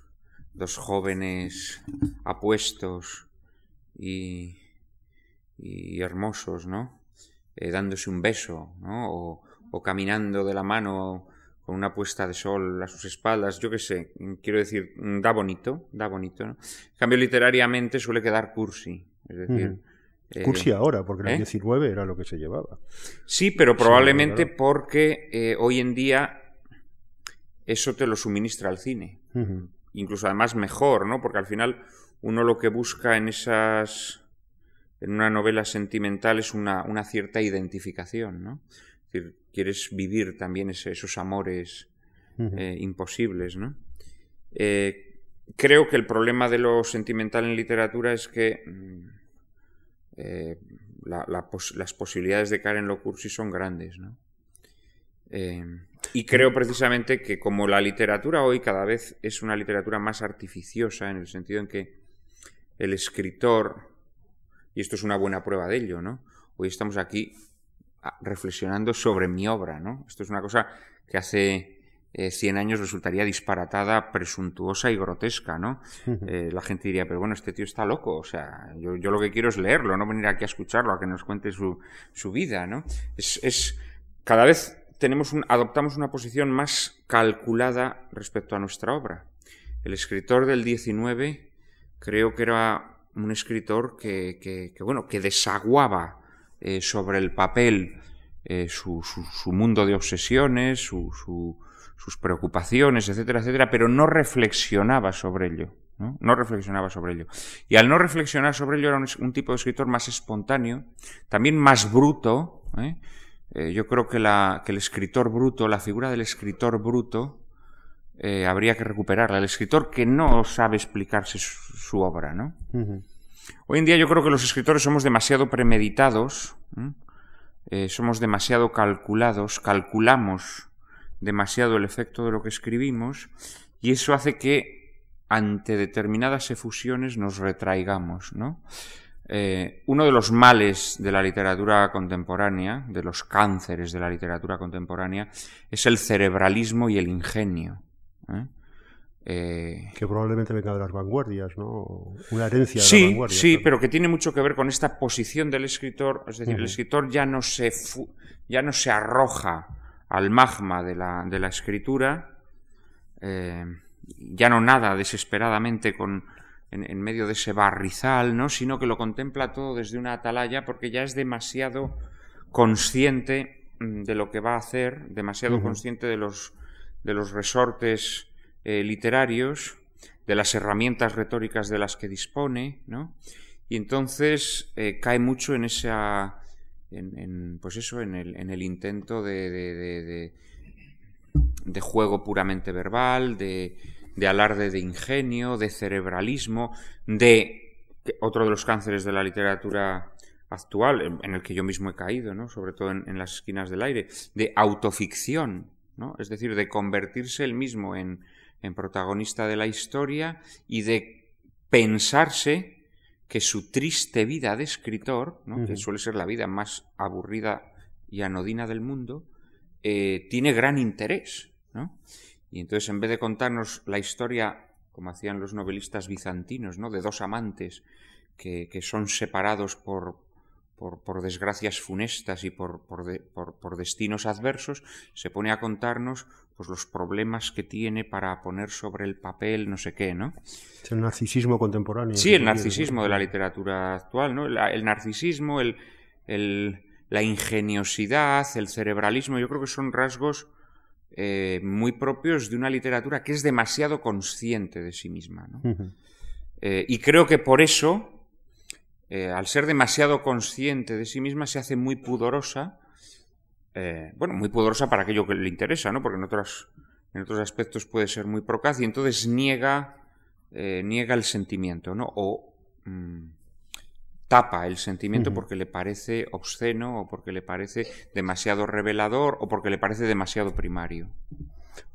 dos jóvenes apuestos y, y hermosos, ¿no? Eh, dándose un beso, ¿no? O, o, caminando de la mano con una puesta de sol a sus espaldas, yo qué sé, quiero decir, da bonito, da bonito, ¿no? En cambio, literariamente suele quedar cursi, es decir... Eh, cursi ahora, porque en el 19 ¿eh? era lo que se llevaba. Sí, pero probablemente porque eh, hoy en día eso te lo suministra el cine. Incluso además mejor, ¿no? Porque al final uno lo que busca en esas. en una novela sentimental es una, una cierta identificación, ¿no? Es decir, quieres vivir también esos amores imposibles, ¿no? creo que el problema de lo sentimental en literatura es que mm, eh, las posibilidades de caer en lo cursi son grandes, ¿no? Eh, y creo precisamente que como la literatura hoy cada vez es una literatura más artificiosa, en el sentido en que el escritor, y esto es una buena prueba de ello, ¿no? Hoy estamos aquí ah, reflexionando sobre mi obra, ¿no? Esto es una cosa que hace 100 eh, años resultaría disparatada, presuntuosa y grotesca, ¿no? [laughs] Eh, la gente diría, pero bueno, este tío está loco, o sea, yo, lo que quiero es leerlo, no venir aquí a escucharlo, a que nos cuente su, su vida, ¿no? Es, es, cada vez tenemos un, adoptamos una posición más calculada respecto a nuestra obra. El escritor del 19 creo que era un escritor que, que, bueno, que desaguaba eh, sobre el papel su, su, su, mundo de obsesiones, su sus preocupaciones, etcétera, etcétera, pero no reflexionaba sobre ello. ¿no? no reflexionaba sobre ello. Y al no reflexionar sobre ello era un, tipo de escritor más espontáneo, también más bruto. ¿eh? Eh, yo creo que, la, que, el escritor bruto, la figura del escritor bruto, eh, habría que recuperarla. El escritor que no sabe explicarse su, obra. ¿no? Hoy en día yo creo que los escritores somos demasiado premeditados, somos demasiado calculados, calculamos demasiado el efecto de lo que escribimos y eso hace que ante determinadas efusiones nos retraigamos, ¿no? Eh, uno de los males de la literatura contemporánea, de los cánceres de la literatura contemporánea, es el cerebralismo y el ingenio. ¿eh? Eh, que probablemente venga de las vanguardias, ¿no? Una herencia de sí, las vanguardias. Sí, pero que tiene mucho que ver con esta posición del escritor. Es decir, el escritor ya no se, ya no se arroja al magma de la, de la escritura, ya no nada desesperadamente con, en, medio de ese barrizal, ¿no? sino que lo contempla todo desde una atalaya porque ya es demasiado consciente mm, de lo que va a hacer, demasiado consciente de los, de los resortes eh, literarios, de las herramientas retóricas de las que dispone, ¿no? Y entonces eh, cae mucho en esa en, pues eso, en el, en el intento de, de, de, juego puramente verbal, de, de alarde de ingenio, de cerebralismo, de otro de los cánceres de la literatura actual, en, el que yo mismo he caído, ¿no? sobre todo en, las esquinas del aire, de autoficción, ¿no? es decir, de convertirse él mismo en, en protagonista de la historia y de pensarse que su triste vida de escritor, que suele ser la vida más aburrida y anodina del mundo, eh, tiene gran interés. Y entonces, en vez de contarnos la historia, como hacían los novelistas bizantinos, ¿no? de dos amantes que, son separados por, por, desgracias funestas y por, por, destinos adversos, se pone a contarnos pues los problemas que tiene para poner sobre el papel no sé qué, ¿no? Es el narcisismo contemporáneo. Sí, el narcisismo de la literatura actual, ¿no? el narcisismo, el, la ingeniosidad, el cerebralismo, yo creo que son rasgos eh, muy propios de una literatura que es demasiado consciente de sí misma, ¿no? Eh, y creo que por eso, eh, al ser demasiado consciente de sí misma, se hace muy pudorosa bueno, muy poderosa para aquello que le interesa, ¿no? Porque en otros, en otros aspectos puede ser muy procaz y entonces niega, eh, niega el sentimiento, ¿no? O mm, tapa el sentimiento porque le parece obsceno o porque le parece demasiado revelador o porque le parece demasiado primario.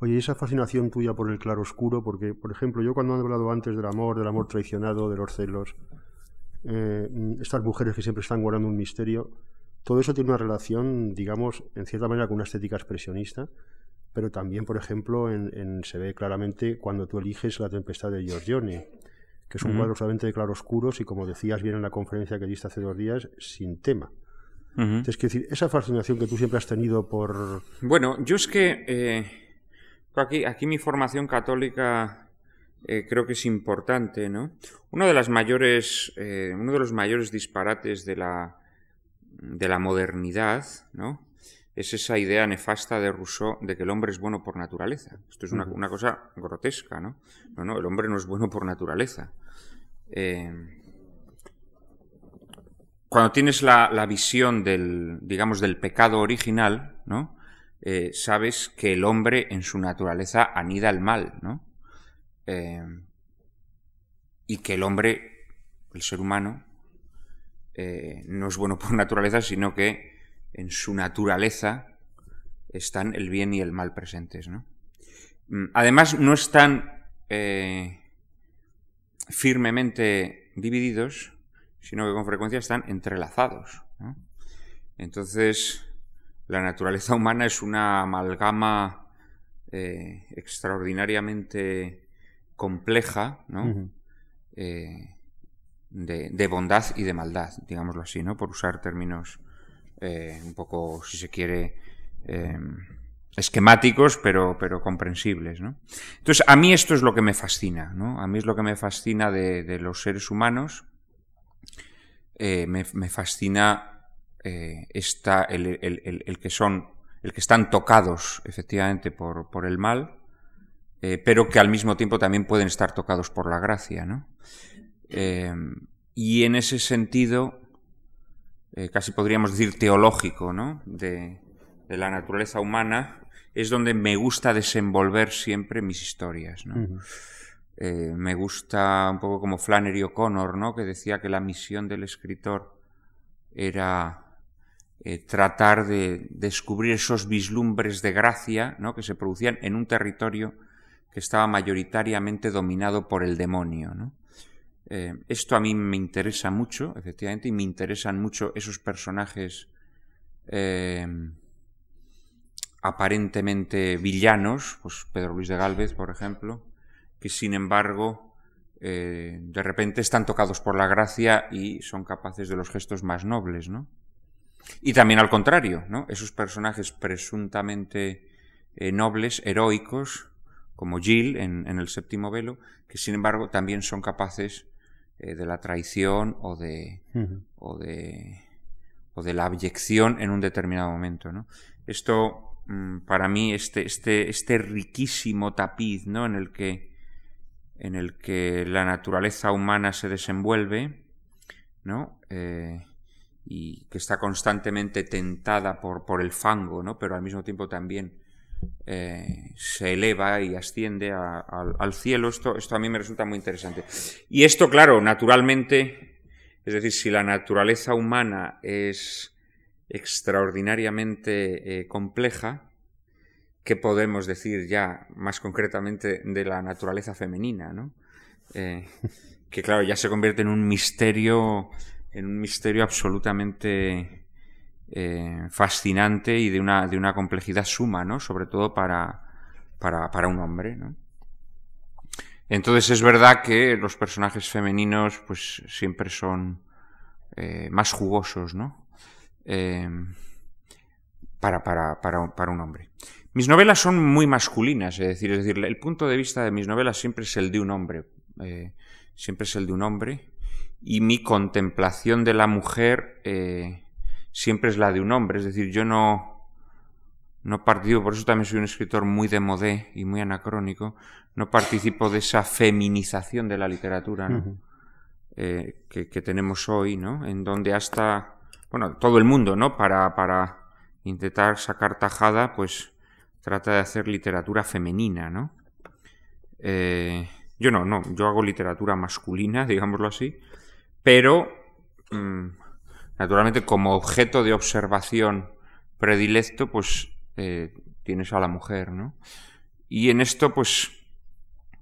Oye, esa fascinación tuya por el claro oscuro, porque, por ejemplo, yo cuando he hablado antes del amor, del amor traicionado, de los celos, eh, estas mujeres que siempre están guardando un misterio, todo eso tiene una relación, digamos, en cierta manera con una estética expresionista, pero también, por ejemplo, en, se ve claramente cuando tú eliges La Tempestad de Giorgione, que es un cuadro solamente de claroscuros y, como decías bien en la conferencia que diste hace dos días, sin tema. Es que decir, esa fascinación que tú siempre has tenido por... Bueno, yo es que eh, aquí, aquí mi formación católica eh, creo que es importante, ¿no? Uno de las mayores, eh, uno de los mayores disparates de la, de la modernidad, ¿no? Es esa idea nefasta de Rousseau de que el hombre es bueno por naturaleza. Esto es una, una cosa grotesca, ¿no? No, no, el hombre no es bueno por naturaleza. Eh, cuando tienes la, visión del, digamos, del pecado original, ¿no? Eh, sabes que el hombre en su naturaleza anida el mal, ¿no? Eh, y que el hombre, el ser humano, no es bueno [laughs] por naturaleza, sino que en su naturaleza están el bien y el mal presentes, ¿no? Mm, además, no están firmemente divididos, sino que con frecuencia están entrelazados. Entonces, la naturaleza [laughs] humana es una amalgama eh, extraordinariamente compleja, eh, de, bondad y de maldad, digámoslo así, ¿no? Por usar términos eh, un poco, si se quiere, esquemáticos, pero, pero comprensibles, Entonces, a mí esto es lo que me fascina, ¿no? A mí es lo que me fascina de los seres humanos, eh, me, fascina eh, el, que son, el que están tocados efectivamente por, por el mal, eh, pero que al mismo tiempo también pueden estar tocados por la gracia, ¿no? y en ese sentido, casi podríamos decir teológico, ¿no? De, la naturaleza humana, es donde me gusta desenvolver siempre mis historias, ¿no? Eh, me gusta un poco como Flannery O'Connor, ¿no? que decía que la misión del escritor era eh, tratar de descubrir esos vislumbres de gracia ¿no? que se producían en un territorio que estaba mayoritariamente dominado por el demonio. ¿no? Eh, esto a mí me interesa mucho, efectivamente, y me interesan mucho esos personajes aparentemente villanos, pues Pedro Luis de Galvez, por ejemplo, que sin embargo eh, de repente están tocados por la gracia y son capaces de los gestos más nobles, ¿no? Y también al contrario, ¿no? Esos personajes presuntamente eh, nobles, heroicos, como Jill en, el séptimo velo, que sin embargo también son capaces eh, de la traición o de, o de, o de la abyección en un determinado momento, ¿no? Esto, mm, para mí, este, este, este riquísimo tapiz, ¿no? En el que en el que la naturaleza humana se desenvuelve, ¿no? Eh, y que está constantemente tentada por, por, el fango, ¿no? Pero al mismo tiempo también eh, se eleva y asciende al cielo. Esto, esto a mí me resulta muy interesante. Y esto, claro, naturalmente, es decir, si la naturaleza humana es extraordinariamente eh, compleja, ¿qué podemos decir ya más concretamente de la naturaleza femenina? ¿no? Eh, que claro, ya se convierte en un misterio, en un misterio absolutamente eh, fascinante y de una, de una complejidad suma, ¿no? Sobre todo para, para, un hombre, ¿no? Entonces es verdad que los personajes femeninos pues siempre son eh, más jugosos, ¿no? para, para, para, para un hombre. Mis novelas son muy masculinas, es decir, es decir, el punto de vista de mis novelas siempre es el de un hombre, eh, siempre es el de un hombre, y mi contemplación de la mujer eh, siempre es la de un hombre, es decir, yo no, no participo, por eso también soy un escritor muy de modé y muy anacrónico, no participo de esa feminización de la literatura eh, que, que, tenemos hoy, ¿no? En donde hasta, bueno, todo el mundo, ¿no? Para, para intentar sacar tajada, pues trata de hacer literatura femenina, ¿no? Eh, yo no, no, yo hago literatura masculina, [laughs] digámoslo así, pero mm, naturalmente como objeto de observación predilecto, pues eh, tienes a la mujer, ¿no? Y en esto, pues,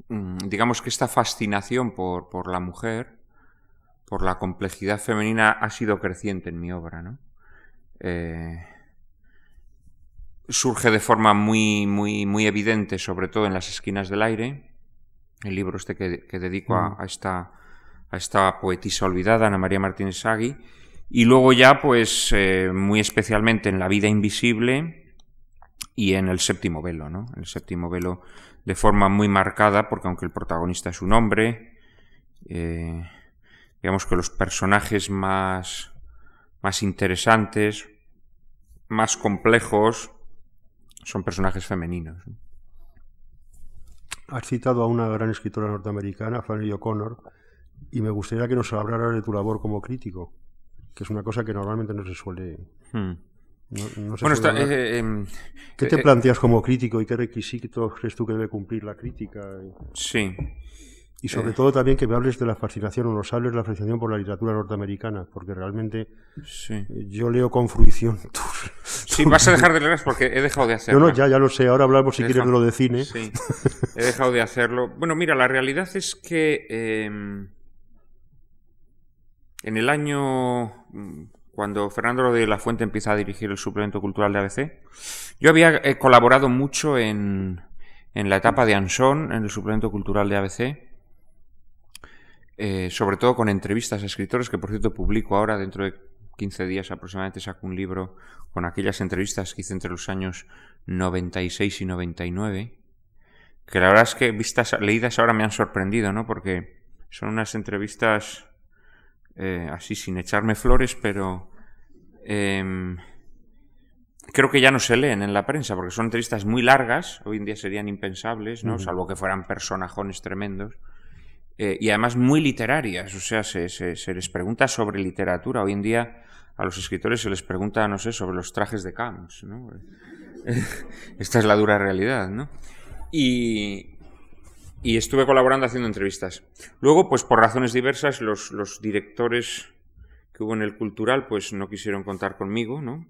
mm, digamos que esta fascinación por, por la mujer, por la complejidad femenina, ha sido creciente en mi obra, ¿no? surge de forma muy, muy, muy evidente, sobre todo en las esquinas del aire. El libro este que, dedico a, esta, a esta poetisa olvidada, Ana María Martínez Sagui. Y luego ya, pues, eh, muy especialmente en La vida invisible y en el séptimo velo, ¿no? El séptimo velo de forma muy marcada, porque aunque el protagonista es un hombre, eh, digamos que los personajes más, más interesantes, más complejos, son personajes femeninos. Has citado a una gran escritora norteamericana, Flannery O'Connor, y me gustaría que nos hablaras de tu labor como crítico, que es una cosa que normalmente no se suele... Hmm. bueno, eh, em, ¿Qué te eh, planteas como crítico y qué requisitos crees tú que debe cumplir la crítica? Sí. Y sobre eh. todo también que me hables de la fascinación o nos hables de la fascinación por la literatura norteamericana, porque realmente eh, yo leo con fruición. [laughs] sí, vas a dejar de leer porque he dejado de hacerlo. No, no, ya, ya lo sé. Ahora hablamos si quieres de lo de cine. Sí, he dejado de hacerlo. Bueno, mira, la realidad es que em, en el año mm, cuando Fernando de la Fuente empieza a dirigir el suplemento cultural de ABC, yo había eh, colaborado mucho en, en la etapa de Anson, en el suplemento cultural de ABC, eh, sobre todo con entrevistas a escritores, que por cierto publico ahora dentro de 15 días aproximadamente saco un libro con aquellas entrevistas que hice entre los años 96 y 99, que la verdad es que vistas, leídas ahora me han sorprendido, ¿no? Porque son unas entrevistas eh, así sin echarme flores, pero em, creo que ya no se leen en la prensa, porque son entrevistas muy largas, hoy en día serían impensables, ¿no? Salvo que fueran personajones tremendos. Eh, y además muy literarias, o sea, se, se, les pregunta sobre literatura. Hoy en día a los escritores se les pregunta, no sé, sobre los trajes de Camps, ¿no? [laughs] Esta es la dura realidad, ¿no? Y, y estuve colaborando haciendo entrevistas. Luego, pues por razones diversas, los, directores que hubo en el cultural, pues no quisieron contar conmigo, ¿no?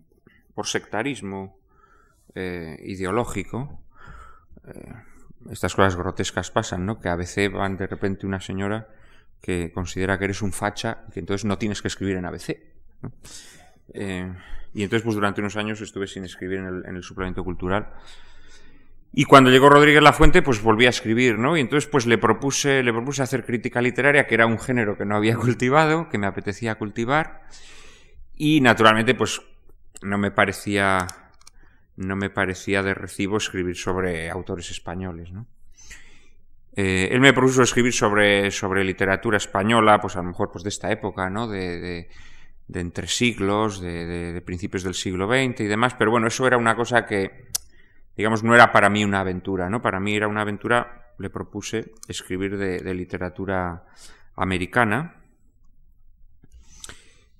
Por sectarismo eh, ideológico. Eh, estas cosas grotescas pasan, ¿no? Que a veces van de repente una señora que considera que eres un facha y que entonces no tienes que escribir en ABC. Eh, y entonces, pues durante unos años estuve sin escribir en el, suplemento cultural. Y cuando llegó Rodríguez La Fuente, pues volví a escribir, ¿no? Y entonces, pues le propuse, le propuse hacer crítica literaria, que era un género que no había [laughs] cultivado, que me apetecía cultivar. Y naturalmente, pues no me parecía no me parecía de recibo escribir sobre autores españoles, ¿no? Eh, él me propuso escribir sobre, sobre literatura española, pues a lo mejor pues de esta época, ¿no? De, de, entre siglos, de, de, principios del siglo XX y demás, pero bueno, eso era una cosa que, digamos, no era para mí una aventura, ¿no? Para mí era una aventura, le propuse escribir de, literatura americana,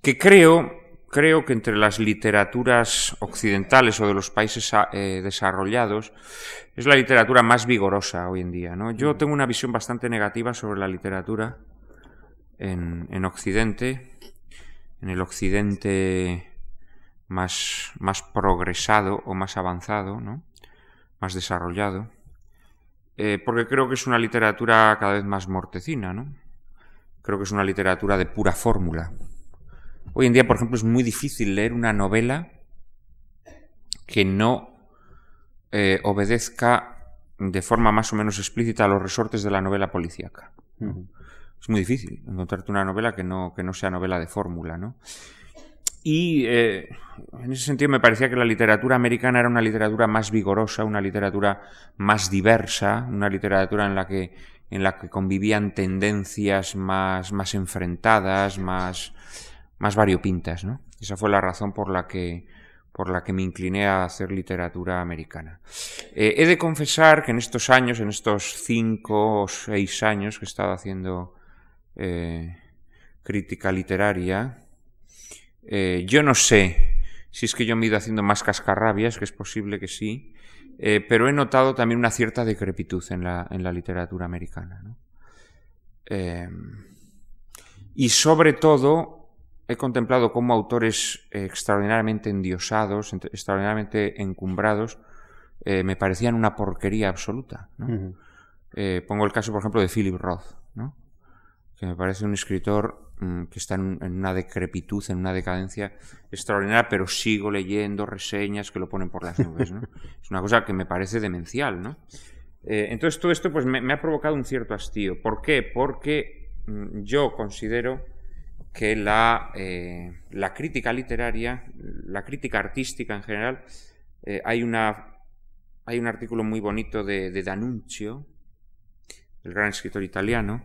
que creo creo que entre las literaturas occidentales o de los países eh, desarrollados es la literatura más vigorosa hoy en día. ¿no? Yo tengo una visión bastante negativa sobre la literatura en, en Occidente, en el Occidente más, más progresado o más avanzado, ¿no? Más desarrollado, eh, porque creo que es una literatura cada vez más mortecina, ¿no? Creo que es una literatura de pura fórmula. Hoy en día, por ejemplo, es muy difícil leer una novela que no eh, obedezca de forma más o menos explícita a los resortes de la novela policíaca. Es muy difícil encontrarte una novela que no, que no sea novela de fórmula, ¿no? Y eh, en ese sentido me parecía que la literatura americana era una literatura más vigorosa, una literatura más diversa, una literatura en la que, en la que convivían tendencias más, más enfrentadas, más, más variopintas, ¿no? Esa fue la razón por la que por la que me incliné a hacer literatura americana. Eh, he de confesar que en estos años, en estos cinco o seis años que he estado haciendo eh, crítica literaria, eh, yo no sé si es que yo me he ido haciendo más cascarrabias, que es posible que sí, pero he notado también una cierta decrepitud en la, en la literatura americana. ¿no? y sobre todo he contemplado cómo autores eh, extraordinariamente endiosados, extraordinariamente encumbrados, eh, me parecían una porquería absoluta. Eh, pongo el caso, por ejemplo, de Philip Roth. que me parece un escritor que está en, una decrepitud, en una decadencia extraordinaria, pero sigo leyendo reseñas que lo ponen por las nubes. ¿no? [laughs] es una cosa que me parece demencial. ¿no? Eh, entonces todo esto pues, me, ha provocado un cierto hastío. ¿Por qué? Porque mm, yo considero que la, eh, la, crítica literaria, la crítica artística en general, eh, hay, una, hay un artículo muy bonito de, de D'Annunzio, el gran escritor italiano,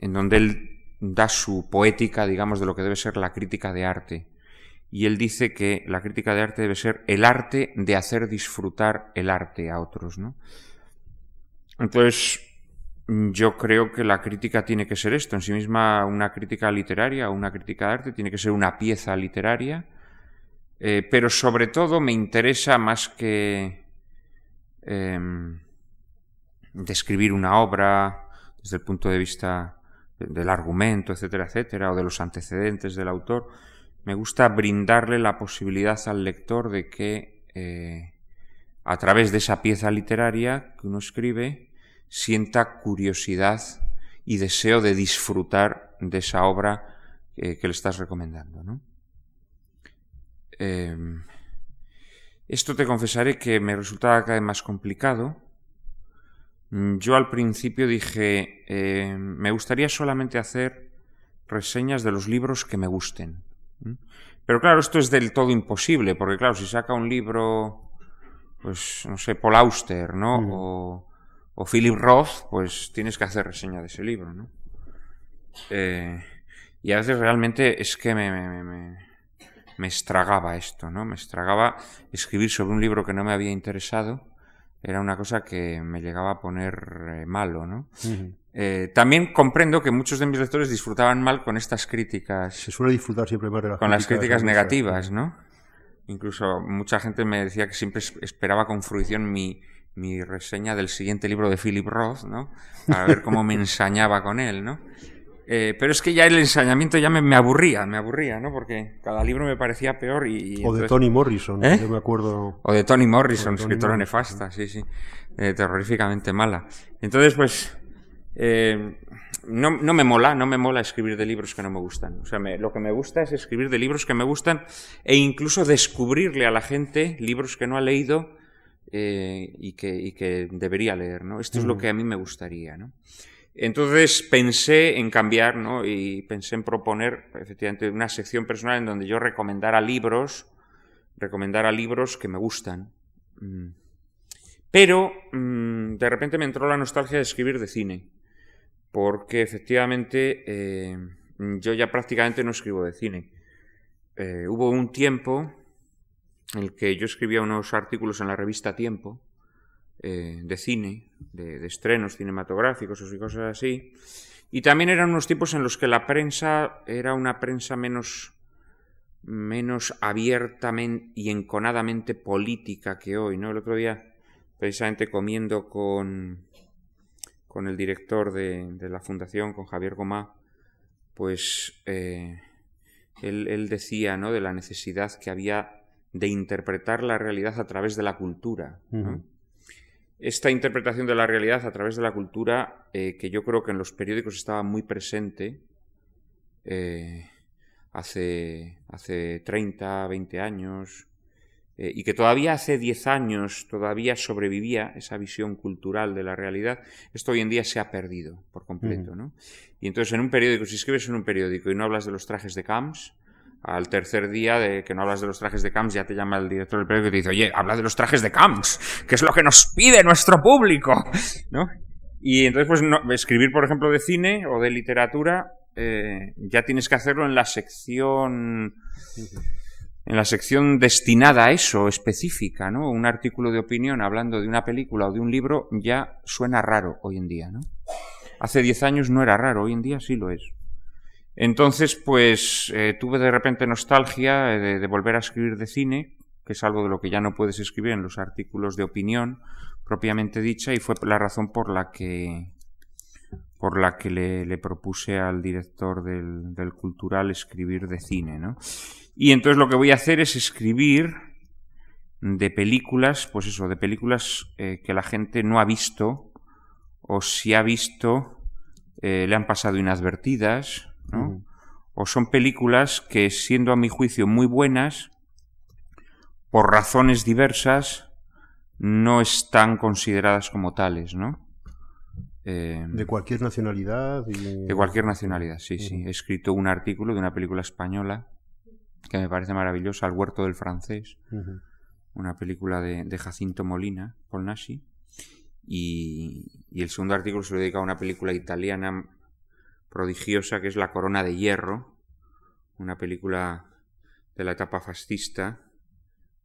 en donde él da su poética, digamos, de lo que debe ser la crítica de arte. Y él dice que la crítica de arte debe ser el arte de hacer disfrutar el arte a otros, ¿no? Entonces, yo creo que la crítica tiene que ser esto, en sí misma una crítica literaria o una crítica de arte tiene que ser una pieza literaria, eh, pero sobre todo me interesa más que em, describir una obra desde el punto de vista del argumento, etcétera, etcétera, o de los antecedentes del autor, me gusta brindarle la posibilidad al lector de que eh, a través de esa pieza literaria que uno escribe sienta curiosidad y deseo de disfrutar de esa obra que le estás recomendando. Em, esto te confesaré que me resultaba cada vez más complicado. Yo al principio dije, eh, me gustaría solamente hacer reseñas de los libros que me gusten. Pero claro, esto es del todo imposible, porque claro, si saca un libro, pues no sé, Paul Auster, ¿no? Mm. O, o, Philip Roth, pues tienes que hacer reseña de ese libro, ¿no? Eh, y a veces realmente es que me, me, me, me, estragaba esto, ¿no? Me estragaba escribir sobre un libro que no me había interesado. Era una cosa que me llegaba a poner eh, malo, ¿no? Eh, también comprendo que muchos de mis lectores disfrutaban mal con estas críticas. Se suele disfrutar siempre más de las Con las críticas negativas, ¿no? Incluso mucha gente me decía que siempre esperaba con fruición mi, mi reseña del siguiente libro de Philip Roth, ¿no? Para ver cómo me [laughs] ensañaba con él, ¿no? Eh, pero es que ya el ensañamiento ya me, aburría, me aburría, ¿no? Porque cada libro me parecía peor y... o de Tony Morrison, ¿Eh? yo me acuerdo... O de Tony Morrison, escritora nefasta, sí, sí. terroríficamente mala. Entonces, pues, eh, no, no, me mola, no me mola escribir de libros que no me gustan. O sea, lo que me gusta es escribir de libros que me gustan e incluso descubrirle a la gente libros que no ha leído eh, y, que, y, que, debería leer, ¿no? Esto es lo que a mí me gustaría, ¿no? Entonces pensé en cambiar, ¿no? Y pensé en proponer, efectivamente, una sección personal en donde yo recomendara libros, recomendara libros que me gustan. Mm. Pero mm, de repente me entró la nostalgia de escribir de cine porque efectivamente eh, yo ya prácticamente no escribo de cine. Eh, hubo un tiempo en el que yo escribía unos artículos en la revista Tiempo eh, de cine, de, estrenos cinematográficos y cosas así, y también eran unos tiempos en los que la prensa era una prensa menos menos abiertamente y enconadamente política que hoy, ¿no? El otro día, precisamente comiendo con, con el director de, la fundación, con Javier Gomá, pues eh, él, decía ¿no? de la necesidad que había de interpretar la realidad a través de la cultura. Esta interpretación de la realidad a través de la cultura, eh, que yo creo que en los periódicos estaba muy presente eh, hace, hace 30, 20 años, eh, y que todavía hace 10 años todavía sobrevivía esa visión cultural de la realidad, esto hoy en día se ha perdido por completo. ¿no? Y entonces en un periódico, si escribes en un periódico y no hablas de los trajes de Camps, al tercer día de que no hablas de los trajes de Camps, ya te llama el director del periódico y te dice, oye, habla de los trajes de Camps, que es lo que nos pide nuestro público. [laughs] ¿no? Y entonces, pues, no, escribir, por ejemplo, de cine o de literatura, eh, ya tienes que hacerlo en la sección en la sección destinada a eso, específica, ¿no? Un artículo de opinión hablando de una película o de un libro ya suena raro hoy en día, ¿no? Hace diez años no era raro, hoy en día sí lo es. Entonces, pues eh, tuve de repente nostalgia de, volver a escribir de cine, que es algo de lo que ya no puedes escribir en los artículos de opinión propiamente dicha, y fue la razón por la que por la que le, propuse al director del, cultural escribir de cine, ¿no? Y entonces lo que voy a hacer es escribir de películas, pues eso, de películas eh, que la gente no ha visto o si ha visto eh, le han pasado inadvertidas, ¿no? O son películas que, siendo a mi juicio muy buenas, por razones diversas, no están consideradas como tales, ¿no? Eh, de cualquier nacionalidad. De cualquier nacionalidad, sí, sí. He escrito un artículo de una película española que me parece maravillosa, Al huerto del francés, una película de, Jacinto Molina, Paul Nashi, y, y, el segundo artículo se lo dedica a una película italiana prodigiosa que es La corona de hierro, una película de la etapa fascista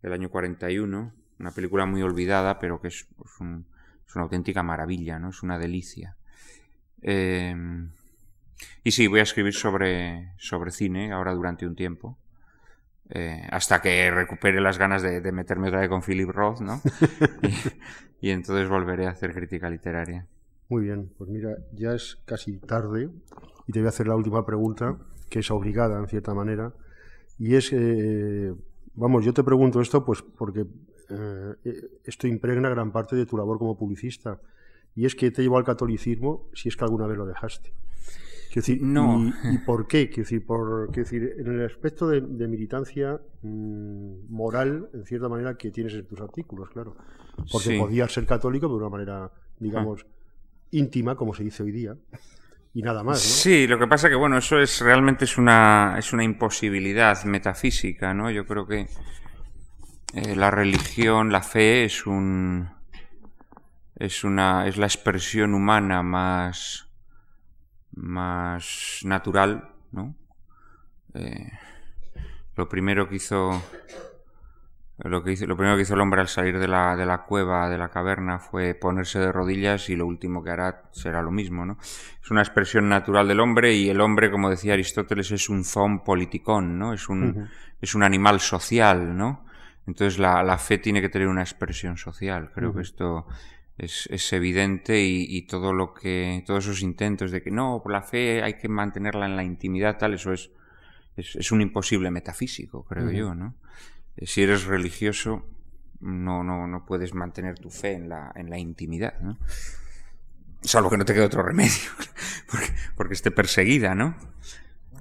del año 41, una película muy olvidada, pero que es, pues, una auténtica maravilla, ¿no? Es una delicia. Em, y sí, voy a escribir sobre, sobre cine ahora durante un tiempo. Eh, hasta que recupere las ganas de, meterme otra vez con Philip Roth, ¿no? [laughs] y, entonces volveré a hacer crítica literaria. Muy bien, pues mira, ya es casi tarde y te voy a hacer la última pregunta, que es obligada en cierta manera, y es, eh, vamos, yo te pregunto esto pues porque eh, esto impregna gran parte de tu labor como publicista, y es que te llevó al catolicismo si es que alguna vez lo dejaste decir, no. y, por qué? Quiero decir, por, decir, en el aspecto de, militancia mm, moral, en cierta manera, que tienes en tus artículos, claro. Porque podías ser católico de una manera, digamos, íntima, como se dice hoy día, y nada más. Sí, lo que pasa que, bueno, eso es realmente es una, es una imposibilidad metafísica, ¿no? Yo creo que eh, la religión, la fe es un. Es una. es la expresión humana más más natural, ¿no? Eh, lo primero que hizo lo que hizo, lo primero que hizo el hombre al salir de la, de la cueva, de la caverna, fue ponerse de rodillas y lo último que hará será lo mismo, ¿no? Es una expresión natural del hombre y el hombre, como decía Aristóteles, es un zon politicón, ¿no? Es un, es un animal social, ¿no? Entonces la, la, fe tiene que tener una expresión social. Creo que esto es, es evidente y, todo lo que todos esos intentos de que no por la fe hay que mantenerla en la intimidad tal eso es es, un imposible metafísico creo yo no si eres religioso no no no puedes mantener tu fe en la en la intimidad salvo que no te quede otro remedio [laughs] porque, porque esté perseguida no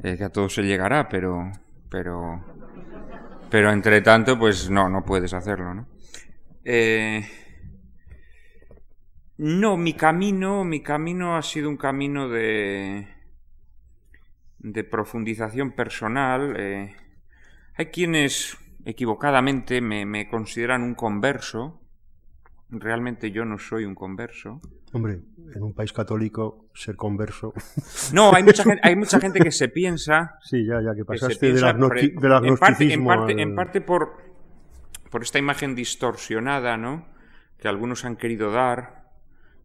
eh, que a todos se llegará pero pero pero entre tanto pues no no puedes hacerlo no eh, no, mi camino, mi camino ha sido un camino de, de profundización personal. Eh, hay quienes equivocadamente me, me, consideran un converso. Realmente yo no soy un converso. Hombre, en un país católico ser converso. No, hay mucha gente, hay mucha gente que se piensa. [laughs] Sí, ya, ya que pasaste del, agnosticismo. En parte, en parte, en parte por, por esta imagen distorsionada, ¿no? Que algunos han querido dar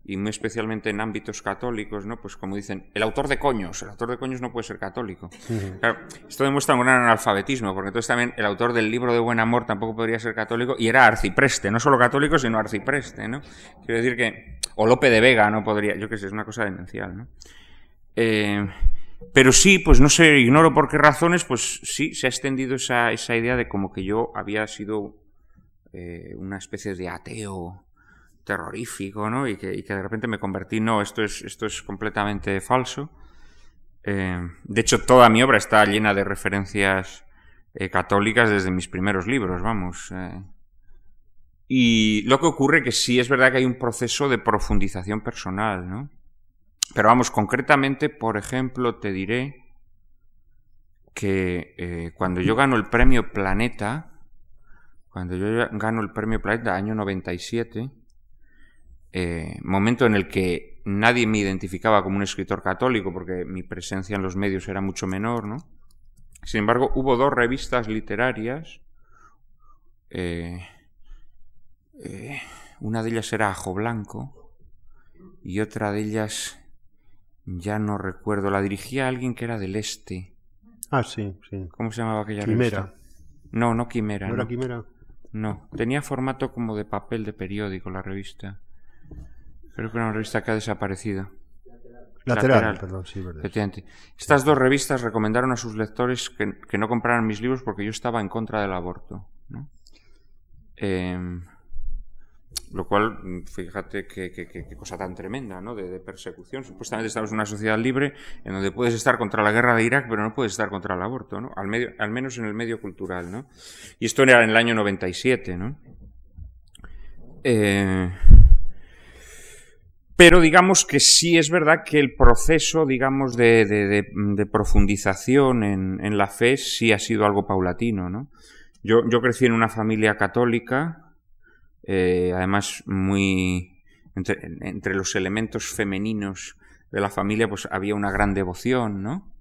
y muy especialmente en ámbitos católicos, ¿no? Pues como dicen, el autor de coños, el autor de coños no puede ser católico. Claro, esto demuestra un gran analfabetismo, porque entonces también el autor del libro de Buen Amor tampoco podría ser católico y era arcipreste, no solo católico, sino arcipreste, ¿no? Quiero decir que, o Lope de Vega no podría, yo qué sé, es una cosa demencial, ¿no? Eh, pero sí, pues no sé, ignoro por qué razones, pues sí, se ha extendido esa, esa idea de como que yo había sido eh, una especie de ateo terrorífico, ¿no? Y que, de repente me convertí, no, esto es, esto es completamente falso. Eh, de hecho, toda mi obra está llena de referencias eh, católicas desde mis primeros libros, vamos. Eh. Y lo que ocurre que sí es verdad que hay un proceso de profundización personal, ¿no? Pero vamos, concretamente, por ejemplo, te diré que cuando yo gano el premio Planeta, cuando yo gano el premio Planeta, año 97, eh, momento en el que nadie me identificaba como un escritor católico porque mi presencia en los medios era mucho menor, ¿no? Sin embargo, hubo dos revistas literarias. Eh, eh, una de ellas era Ajo Blanco y otra de ellas ya no recuerdo. La dirigía alguien que era del este. Ah, sí, sí. ¿Cómo se llamaba aquella Quimera. revista? No, no Quimera. ¿No, era Quimera? No, tenía formato como de papel de periódico la revista. Creo que una revista que ha desaparecido. Lateral, perdón, sí, verdad. Estas dos revistas recomendaron a sus lectores que, no compraran mis libros porque yo estaba en contra del aborto. Em, Lo cual, fíjate qué cosa tan tremenda, ¿no? De, persecución. Supuestamente estamos en una sociedad libre en donde puedes estar contra la guerra de Irak, pero no puedes estar contra el aborto, ¿no? Al, medio, al menos en el medio cultural, ¿no? Y esto era en el año 97, ¿no? Eh, pero digamos que sí es verdad que el proceso, digamos, de, profundización en, la fe sí ha sido algo paulatino, ¿no? Yo, yo crecí en una familia católica, eh, además muy... Entre, los elementos femeninos de la familia pues había una gran devoción, ¿no?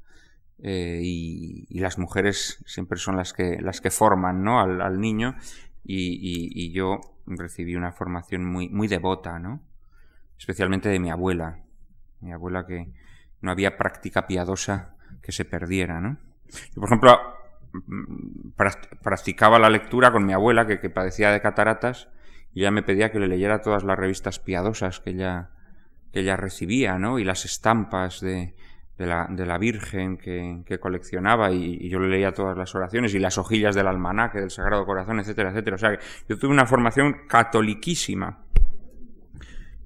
Eh, y, las mujeres siempre son las que, las que forman, ¿no? Al, niño y, y, yo recibí una formación muy, muy devota, ¿no? Especialmente de mi abuela. Mi abuela que no había práctica piadosa que se perdiera, ¿no? Yo, por ejemplo, mm, practicaba la lectura con mi abuela, que, padecía de cataratas, y ella me pedía que le leyera todas las revistas piadosas que ella, que ella recibía, ¿no? Y las estampas de, de, la, Virgen que, coleccionaba, y, yo le leía todas las oraciones, y las hojillas del almanaque, del Sagrado Corazón, etcétera, etcétera. O sea, yo tuve una formación catoliquísima.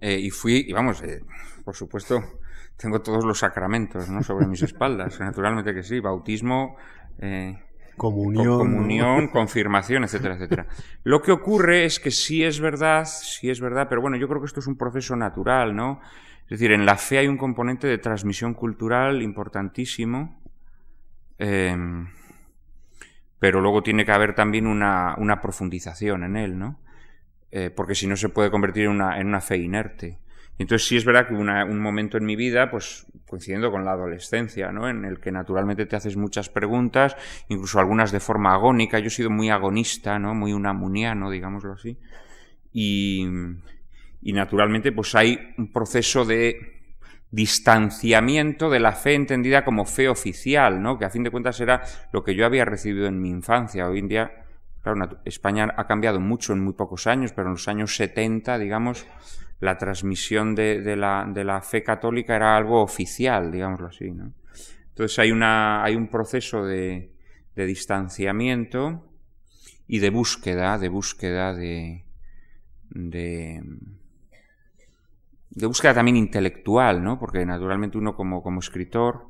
Eh, y fui, y vamos, eh, por supuesto, tengo todos los sacramentos ¿no? sobre mis espaldas, [laughs] naturalmente que sí, bautismo, eh, comunión, comunión [laughs] confirmación, etcétera, etcétera. Lo que ocurre es que sí es verdad, sí es verdad, pero bueno, yo creo que esto es un proceso natural, ¿no? Es decir, en la fe hay un componente de transmisión cultural importantísimo, pero luego tiene que haber también una, una profundización en él, ¿no? Eh, porque si no se puede convertir en una, fe inerte. Entonces sí es verdad que hubo un momento en mi vida, pues coincidiendo con la adolescencia, ¿no? En el que naturalmente te haces muchas preguntas, incluso algunas de forma agónica. Yo he sido muy agonista, ¿no? Muy unamuniano, digámoslo así. Y, y naturalmente pues hay un proceso de distanciamiento de la fe entendida como fe oficial, ¿no? Que a fin de cuentas era lo que yo había recibido en mi infancia. Hoy en día Claro, España ha cambiado mucho en muy pocos años, pero en los años 70, digamos, la transmisión de, la, fe católica era algo oficial, digámoslo así. ¿no? Entonces hay, una, hay un proceso de, distanciamiento y de búsqueda, de búsqueda de, de, búsqueda también intelectual, ¿no? Porque naturalmente uno como, escritor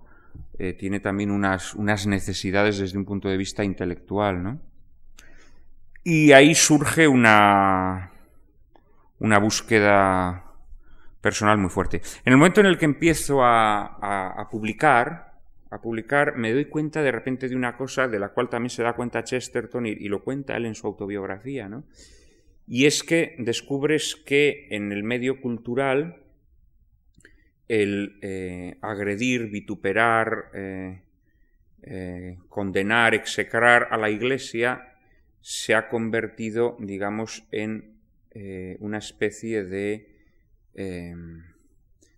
eh, tiene también unas necesidades desde un punto de vista intelectual, ¿no? Y ahí surge una, una búsqueda personal muy fuerte. En el momento en el que empiezo a, publicar, a publicar, me doy cuenta de repente de una cosa de la cual también se da cuenta Chesterton y, lo cuenta él en su autobiografía, ¿no? Y es que descubres que en el medio cultural el eh, agredir, vituperar, eh, eh, condenar, execrar a la Iglesia se ha convertido, digamos, en eh, una especie de, em,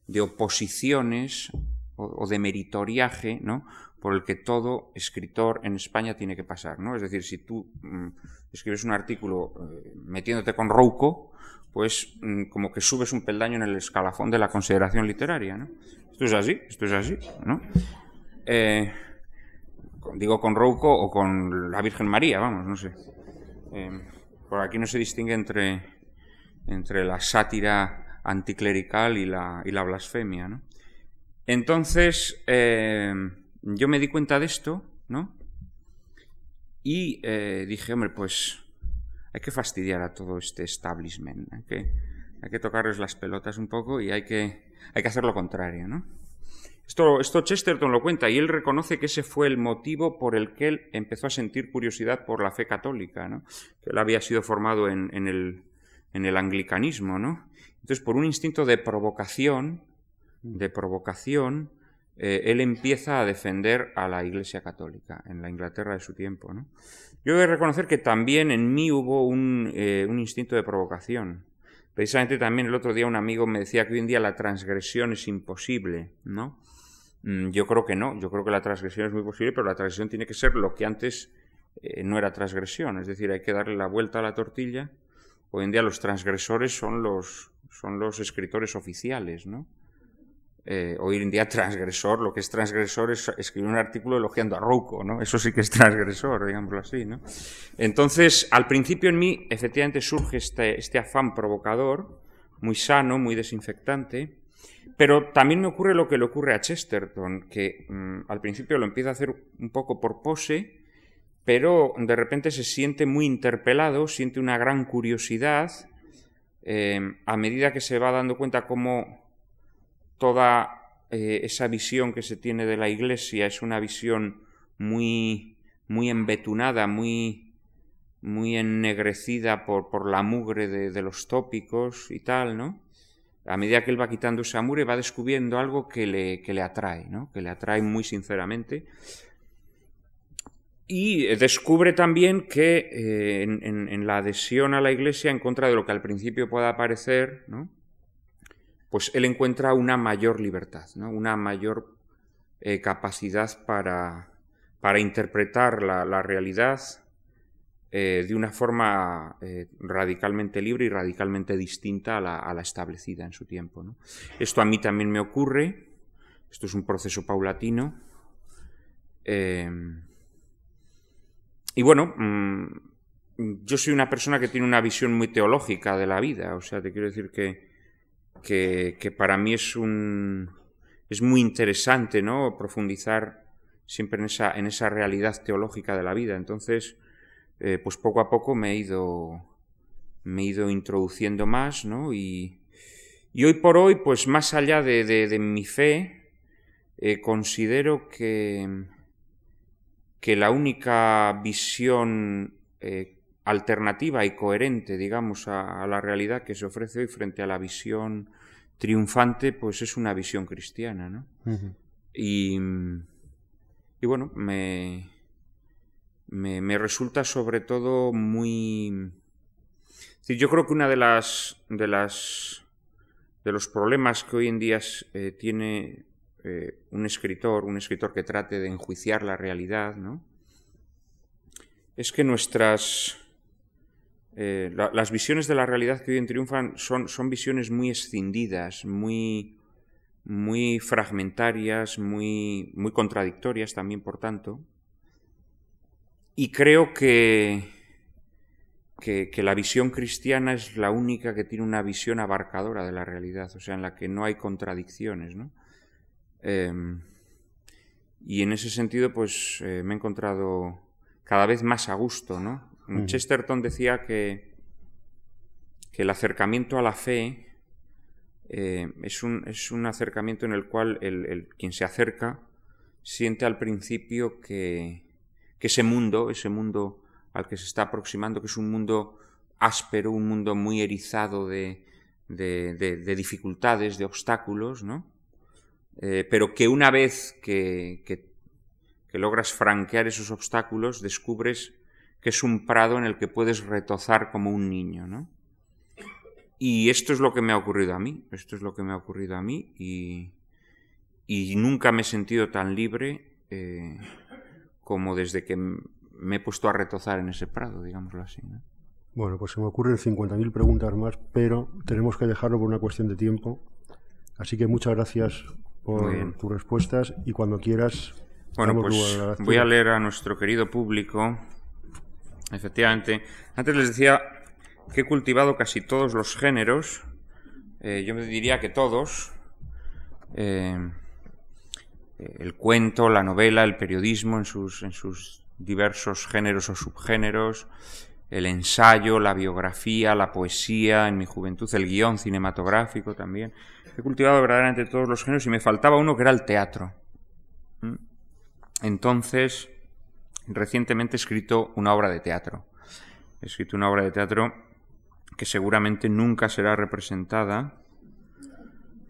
de oposiciones o, de meritoriaje, ¿no? por el que todo escritor en España tiene que pasar, ¿no? Es decir, si tú mm, escribes un artículo eh, metiéndote con Rouco, pues mm, como que subes un peldaño en el escalafón de la consideración literaria, ¿no? Esto es así, esto es así, ¿no? Eh, digo con Rouco o con la Virgen María, vamos, no sé. Eh, por aquí no se distingue entre, entre la sátira anticlerical y la, y la blasfemia. ¿no? Entonces, eh, yo me di cuenta de esto, ¿no? Y eh, dije, hombre, pues hay que fastidiar a todo este establishment, hay que, hay que tocarles las pelotas un poco y hay que, hay que hacer lo contrario, ¿no? Esto, esto Chesterton lo cuenta y él reconoce que ese fue el motivo por el que él empezó a sentir curiosidad por la fe católica, ¿no? que él había sido formado en, en, el, en el anglicanismo. ¿no? Entonces, por un instinto de provocación, de provocación, eh, él empieza a defender a la Iglesia Católica en la Inglaterra de su tiempo. ¿no? Yo he de reconocer que también en mí hubo un, eh, un instinto de provocación. Precisamente también el otro día un amigo me decía que hoy en día la transgresión es imposible, ¿no? Mm, yo creo que no, yo creo que la transgresión es muy posible, pero la transgresión tiene que ser lo que antes eh, no era transgresión, es decir, hay que darle la vuelta a la tortilla. Hoy en día los transgresores son los, son los escritores oficiales, ¿no? eh, hoy en día [laughs] transgresor, lo que es transgresor es escribir un artículo elogiando a Rouco, ¿no? Eso sí que es transgresor, digámoslo así, ¿no? Entonces, al principio en mí, efectivamente, surge este, este afán provocador, muy sano, muy desinfectante, pero también me ocurre lo que le ocurre a Chesterton, que mm, al principio lo empieza a hacer un poco por pose, pero de repente se siente muy interpelado, siente una gran curiosidad, eh, a medida que se va dando cuenta cómo toda eh, esa visión que se tiene de la Iglesia es una visión muy, muy embetunada, muy, muy ennegrecida por, por la mugre de, los tópicos y tal, ¿no? A medida que él va quitando esa mugre, va descubriendo algo que le, que le atrae, ¿no? Que le atrae muy sinceramente. Y descubre también que eh, en, la adhesión a la Iglesia, en contra de lo que al principio pueda parecer, ¿no? pues él encuentra una mayor libertad, una mayor eh, capacidad para, para interpretar la, realidad eh, de una forma eh, radicalmente libre y radicalmente distinta a la, establecida en su tiempo. Esto a mí también me ocurre, esto es un proceso paulatino. y bueno, mm, yo soy una persona que tiene una visión muy teológica de la vida, o sea, te quiero decir que que, para mí es un es muy interesante, ¿no? Profundizar siempre en esa, en esa realidad teológica de la vida. Entonces, eh, pues poco a poco me he ido, me he ido introduciendo más, ¿no? Y, y hoy por hoy, pues más allá de, de, mi fe, eh, considero que, que la única visión eh, alternativa y coherente, digamos, a, la realidad que se ofrece hoy frente a la visión triunfante, pues es una visión cristiana, ¿no? y, y, bueno, me, me, resulta sobre todo muy... yo creo que una de las, de las de los problemas que hoy en día eh, tiene eh, un escritor, un escritor que trate de enjuiciar la realidad, ¿no? Es que nuestras eh, las visiones de la realidad que hoy en triunfan son, son visiones muy escindidas, muy, muy fragmentarias, muy, muy contradictorias también, por tanto. Y creo que, que, la visión cristiana es la única que tiene una visión abarcadora de la realidad, o sea, en la que no hay contradicciones, ¿no? Em, y en ese sentido, pues eh, me he encontrado cada vez más a gusto, ¿no? Chesterton decía que, que, el acercamiento a la fe eh, es, un, es, un, acercamiento en el cual el, quien se acerca siente al principio que, que, ese mundo, ese mundo al que se está aproximando, que es un mundo áspero, un mundo muy erizado de, de, dificultades, de obstáculos, ¿no? Eh, pero que una vez que, que, logras franquear esos obstáculos, descubres que es un prado en el que puedes retozar como un niño, ¿no? Y esto es lo que me ha ocurrido a mí, esto es lo que me ha ocurrido a mí y, y nunca me he sentido tan libre eh, como desde que me he puesto a retozar en ese prado, digámoslo así. ¿no? Bueno, pues se me ocurren 50.000 preguntas más, pero tenemos que dejarlo por una cuestión de tiempo. Así que muchas gracias por tus respuestas y cuando quieras. Bueno, pues voy a leer a nuestro querido público Efectivamente. Antes les decía que he cultivado casi todos los géneros. Eh, yo me diría que todos. Eh, el cuento, la novela, el periodismo en sus, en sus diversos géneros o subgéneros, el ensayo, la biografía, la poesía, en mi juventud el guion cinematográfico también. He cultivado verdaderamente todos los géneros y me faltaba uno que era el teatro. ¿Mm? Entonces, recientemente he escrito una obra de teatro. He escrito una obra de teatro que seguramente nunca será representada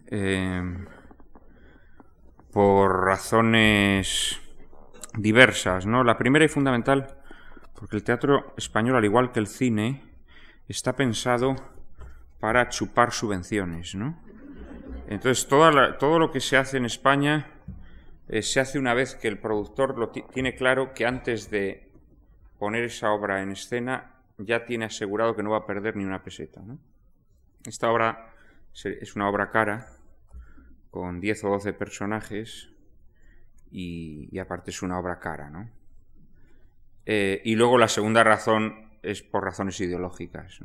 eh, por razones diversas. ¿no? La primera y fundamental, porque el teatro español, al igual que el cine, está pensado para chupar subvenciones. ¿no? Entonces, todo lo que se hace en España eh, se hace una vez que el productor lo tiene claro que antes de poner esa obra en escena ya tiene asegurado que no va a perder ni una peseta. Esta obra es una obra cara, con 10 o 12 personajes y, aparte es una obra cara, ¿no? Eh, y luego la segunda razón es por razones ideológicas.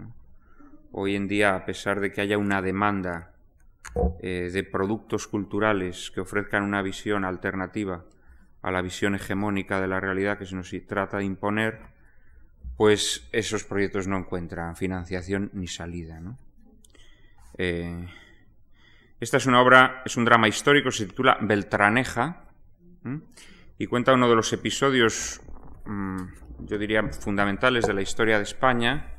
Hoy en día, a pesar de que haya una demanda eh, de productos culturales que ofrezcan una visión alternativa a la visión hegemónica de la realidad que se nos trata de imponer, pues esos proyectos no encuentran financiación ni salida. Eh, esta es una obra, es un drama histórico, se titula Beltraneja y cuenta uno de los episodios, mm, yo diría, fundamentales de la historia de España,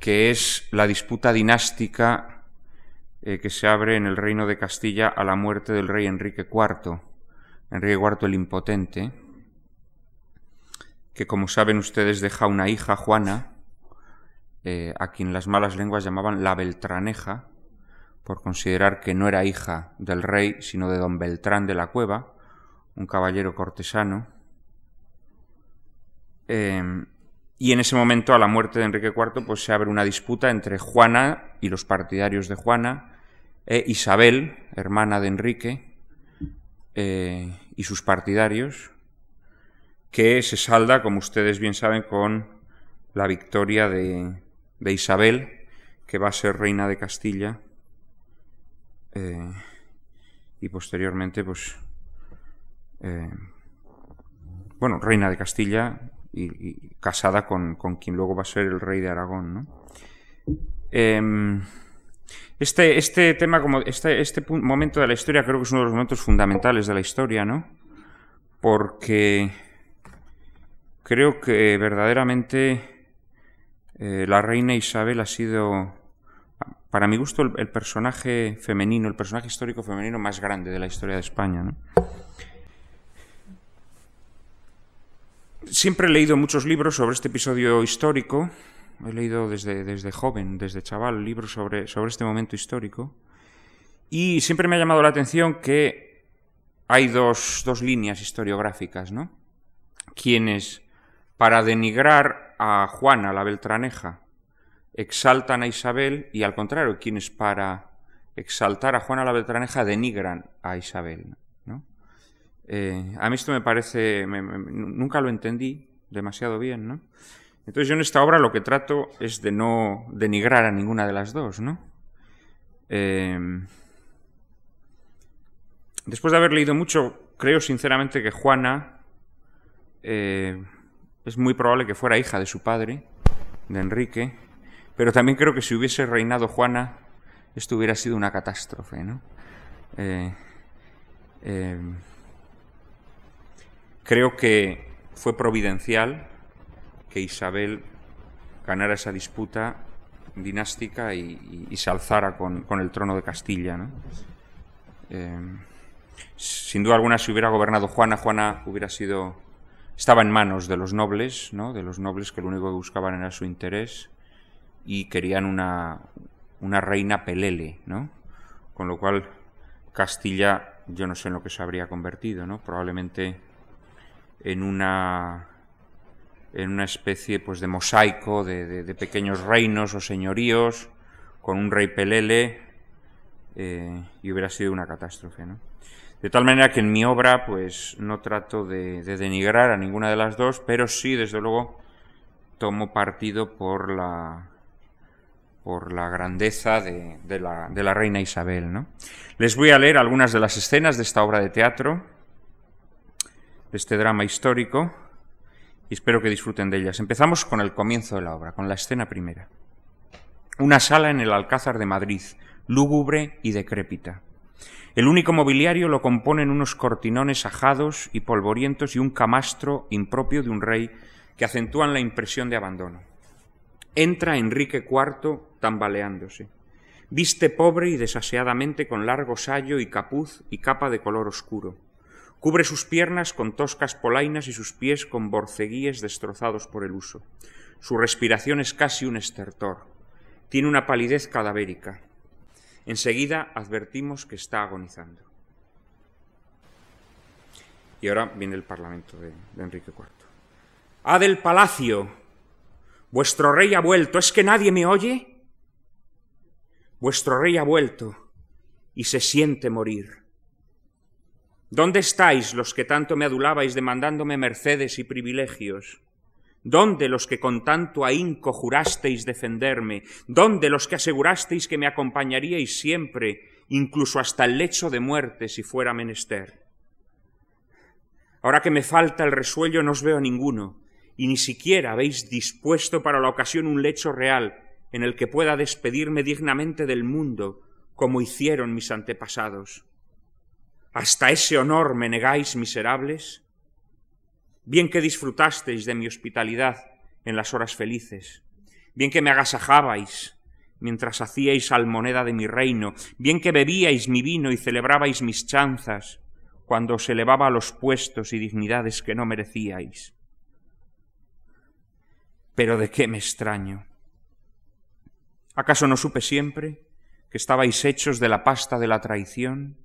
que es la disputa dinástica eh, que se abre en el reino de Castilla a la muerte del rey Enrique IV, Enrique IV el Impotente, que como saben ustedes deja una hija, Juana, eh, a quien las malas lenguas llamaban la Beltraneja, por considerar que no era hija del rey, sino de don Beltrán de la Cueva, un caballero cortesano. Em, y en ese momento, a la muerte de Enrique IV, pues se abre una disputa entre Juana y los partidarios de Juana, e Isabel, hermana de Enrique, eh, y sus partidarios, que se salda, como ustedes bien saben, con la victoria de, Isabel, que va a ser reina de Castilla, eh, y posteriormente, pues, eh, bueno, reina de Castilla y, casada con, quien luego va a ser el rey de Aragón. Em, este, este tema, como este, este momento de la historia, creo que es uno de los momentos fundamentales de la historia, ¿no? Porque creo que verdaderamente eh, la reina Isabel ha sido, para mi gusto, el, personaje femenino, el personaje histórico femenino más grande de la historia de España. Siempre he leído muchos libros sobre este episodio histórico. He leído desde, desde joven, desde chaval, libros sobre, sobre este momento histórico. Y siempre me ha llamado la atención que hay dos, dos líneas historiográficas, ¿no? Quienes, para denigrar a Juana la Beltraneja, exaltan a Isabel y al contrario, quienes para exaltar a Juana la Beltraneja denigran a Isabel. Eh, a mí esto me parece, nunca lo entendí demasiado bien, ¿no? Entonces yo en esta obra lo que trato es de no denigrar a ninguna de las dos, ¿no? Em, después de haber leído mucho, creo sinceramente que Juana eh, es muy probable que fuera hija de su padre, de Enrique, pero también creo que si hubiese reinado Juana, esto hubiera sido una catástrofe, ¿no? Eh, em, Creo que fue providencial que Isabel ganara esa disputa dinástica y, se alzara con, el trono de Castilla. Eh, sin duda alguna, si hubiera gobernado Juana, Juana hubiera sido estaba en manos de los nobles, ¿no? de los nobles que lo único que buscaban era su interés y querían una, una reina pelele, ¿no? Con lo cual Castilla, yo no sé en lo que se habría convertido, ¿no? Probablemente en una en una especie pues de mosaico de, pequeños reinos o señoríos con un rey pelele eh, y hubiera sido una catástrofe ¿no? de tal manera que en mi obra pues no trato de, denigrar a ninguna de las dos pero sí desde luego tomo partido por la por la grandeza de, de, la, de la reina Isabel ¿no? les voy a leer algunas de las escenas de esta obra de teatro este drama histórico y espero que disfruten de ellas. Empezamos con el comienzo de la obra, con la escena primera. Una sala en el Alcázar de Madrid, lúgubre y decrépita. El único mobiliario lo componen unos cortinones ajados y polvorientos y un camastro impropio de un rey que acentúan la impresión de abandono. Entra Enrique IV tambaleándose. Viste pobre y desaseadamente con largo sayo y capuz y capa de color oscuro Cubre sus piernas con toscas polainas y sus pies con borceguíes destrozados por el uso. Su respiración es casi un estertor. Tiene una palidez cadavérica. Enseguida advertimos que está agonizando. Y ahora viene el parlamento de, Enrique IV. ¡Ah del palacio! Vuestro rey ha vuelto. ¿Es que nadie me oye? Vuestro rey ha vuelto y se siente morir. ¿Dónde estáis los que tanto me adulabais demandándome mercedes y privilegios? ¿Dónde los que con tanto ahínco jurasteis defenderme? ¿Dónde los que asegurasteis que me acompañaríais siempre, incluso hasta el lecho de muerte si fuera menester? Ahora que me falta el resuello no os veo ninguno, y ni siquiera habéis dispuesto para la ocasión un lecho real en el que pueda despedirme dignamente del mundo, como hicieron mis antepasados. ¿Hasta ese honor me negáis, miserables? Bien que disfrutasteis de mi hospitalidad en las horas felices, bien que me agasajabais mientras hacíais almoneda de mi reino, bien que bebíais mi vino y celebrabais mis chanzas cuando os elevaba a los puestos y dignidades que no merecíais. Pero ¿de qué me extraño? ¿Acaso no supe siempre que estabais hechos de la pasta de la traición?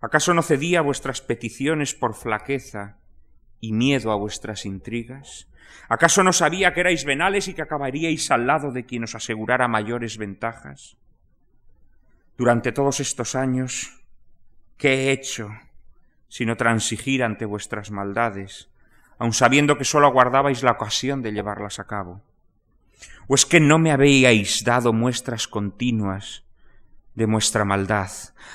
¿Acaso no cedía vuestras peticiones por flaqueza y miedo a vuestras intrigas? ¿Acaso no sabía que erais venales y que acabaríais al lado de quien os asegurara mayores ventajas? Durante todos estos años, ¿qué he hecho sino transigir ante vuestras maldades, aun sabiendo que sólo aguardabais la ocasión de llevarlas a cabo? ¿O es que no me habíais dado muestras continuas de vuestra maldad?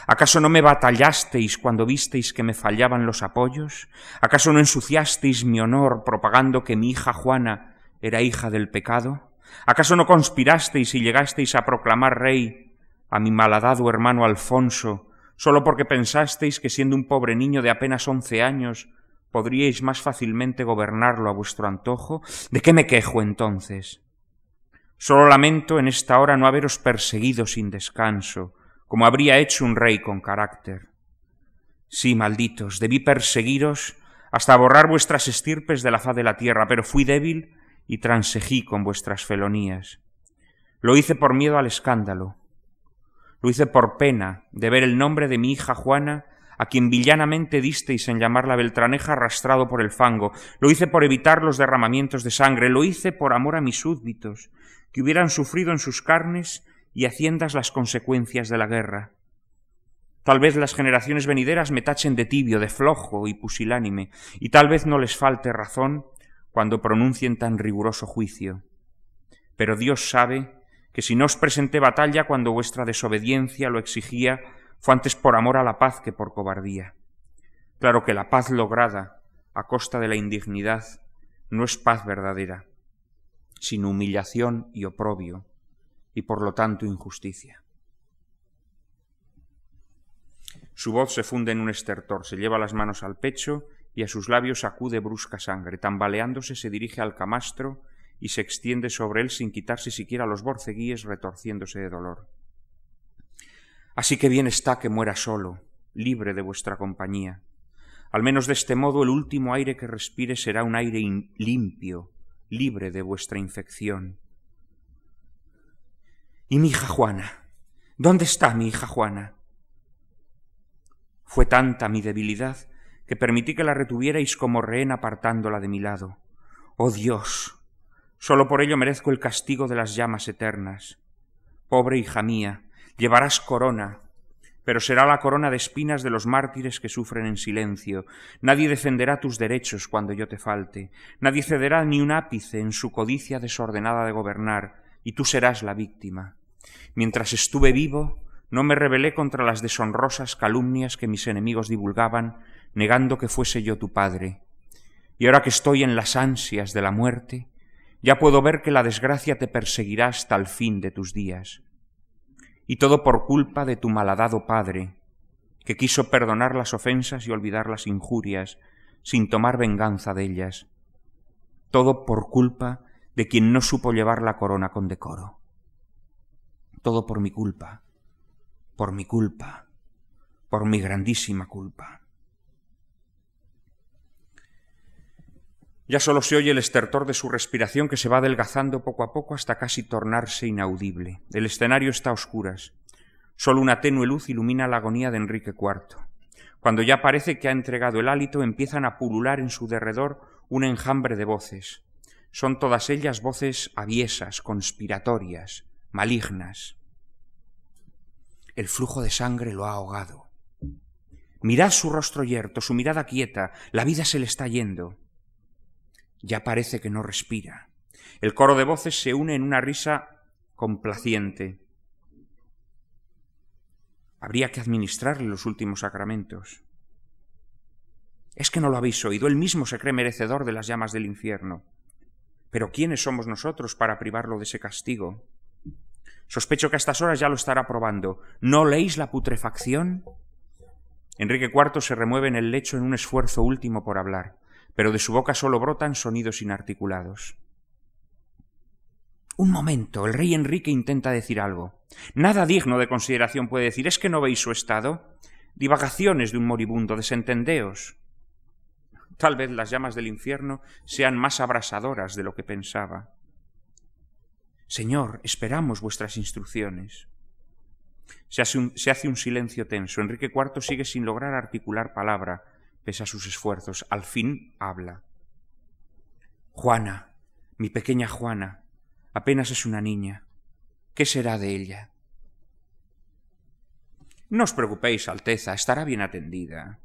¿Acaso no me batallasteis cuando visteis que me fallaban los apoyos? ¿Acaso no ensuciasteis mi honor propagando que mi hija Juana era hija del pecado? ¿Acaso no conspirasteis y llegasteis a proclamar rey a mi malhadado hermano Alfonso, solo porque pensasteis que siendo un pobre niño de apenas once años podríais más fácilmente gobernarlo a vuestro antojo? ¿De qué me quejo entonces? Solo lamento en esta hora no haberos perseguido sin descanso, como habría hecho un rey con carácter. Sí, malditos, debí perseguiros hasta borrar vuestras estirpes de la faz de la tierra, pero fui débil y transejí con vuestras felonías. Lo hice por miedo al escándalo. Lo hice por pena de ver el nombre de mi hija Juana, a quien villanamente disteis en llamarla Beltraneja arrastrado por el fango. Lo hice por evitar los derramamientos de sangre. Lo hice por amor a mis súbditos, que hubieran sufrido en sus carnes y haciendas las consecuencias de la guerra. Tal vez las generaciones venideras me tachen de tibio, de flojo y pusilánime, y tal vez no les falte razón cuando pronuncien tan riguroso juicio. Pero Dios sabe que si no os presenté batalla cuando vuestra desobediencia lo exigía, fue antes por amor a la paz que por cobardía. Claro que la paz lograda a costa de la indignidad no es paz verdadera sin humillación y oprobio, y por lo tanto injusticia. Su voz se funde en un estertor, se lleva las manos al pecho y a sus labios acude brusca sangre. Tambaleándose se dirige al camastro y se extiende sobre él sin quitarse siquiera los borceguíes retorciéndose de dolor. Así que bien está que muera solo, libre de vuestra compañía. Al menos de este modo el último aire que respire será un aire limpio, libre de vuestra infección. ¿Y mi hija Juana? ¿Dónde está mi hija Juana? Fue tanta mi debilidad que permití que la retuvierais como rehén apartándola de mi lado. Oh Dios, sólo por ello merezco el castigo de las llamas eternas. Pobre hija mía, llevarás corona, pero será la corona de espinas de los mártires que sufren en silencio. Nadie defenderá tus derechos cuando yo te falte. Nadie cederá ni un ápice en su codicia desordenada de gobernar, y tú serás la víctima. Mientras estuve vivo, no me rebelé contra las deshonrosas calumnias que mis enemigos divulgaban, negando que fuese yo tu padre. Y ahora que estoy en las ansias de la muerte, ya puedo ver que la desgracia te perseguirá hasta el fin de tus días y todo por culpa de tu malhadado padre, que quiso perdonar las ofensas y olvidar las injurias, sin tomar venganza de ellas. Todo por culpa de quien no supo llevar la corona con decoro. Todo por mi culpa, por mi culpa, por mi grandísima culpa. Ya solo se oye el estertor de su respiración que se va adelgazando poco a poco hasta casi tornarse inaudible. El escenario está a oscuras. Solo una tenue luz ilumina la agonía de Enrique IV. Cuando ya parece que ha entregado el hálito, empiezan a pulular en su derredor un enjambre de voces. Son todas ellas voces aviesas, conspiratorias, malignas. El flujo de sangre lo ha ahogado. Mirad su rostro yerto, su mirada quieta, la vida se le está yendo. Ya parece que no respira. El coro de voces se une en una risa complaciente. Habría que administrarle los últimos sacramentos. Es que no lo habéis oído, él mismo se cree merecedor de las llamas del infierno. Pero ¿quiénes somos nosotros para privarlo de ese castigo? Sospecho que a estas horas ya lo estará probando. ¿No leéis la putrefacción? Enrique IV se remueve en el lecho en un esfuerzo último por hablar, pero de su boca solo brotan sonidos inarticulados. Un momento, el rey Enrique intenta decir algo. Nada digno de consideración puede decir. ¿Es que no veis su estado? Divagaciones de un moribundo, desentendeos. Tal vez las llamas del infierno sean más abrasadoras de lo que pensaba. Señor, esperamos vuestras instrucciones. Se hace, un, se hace un silencio tenso. Enrique IV sigue sin lograr articular palabra, pese a sus esfuerzos. Al fin habla. Juana, mi pequeña Juana, Apenas es una niña. ¿Qué será de ella? No os preocupéis, Alteza, estará bien atendida.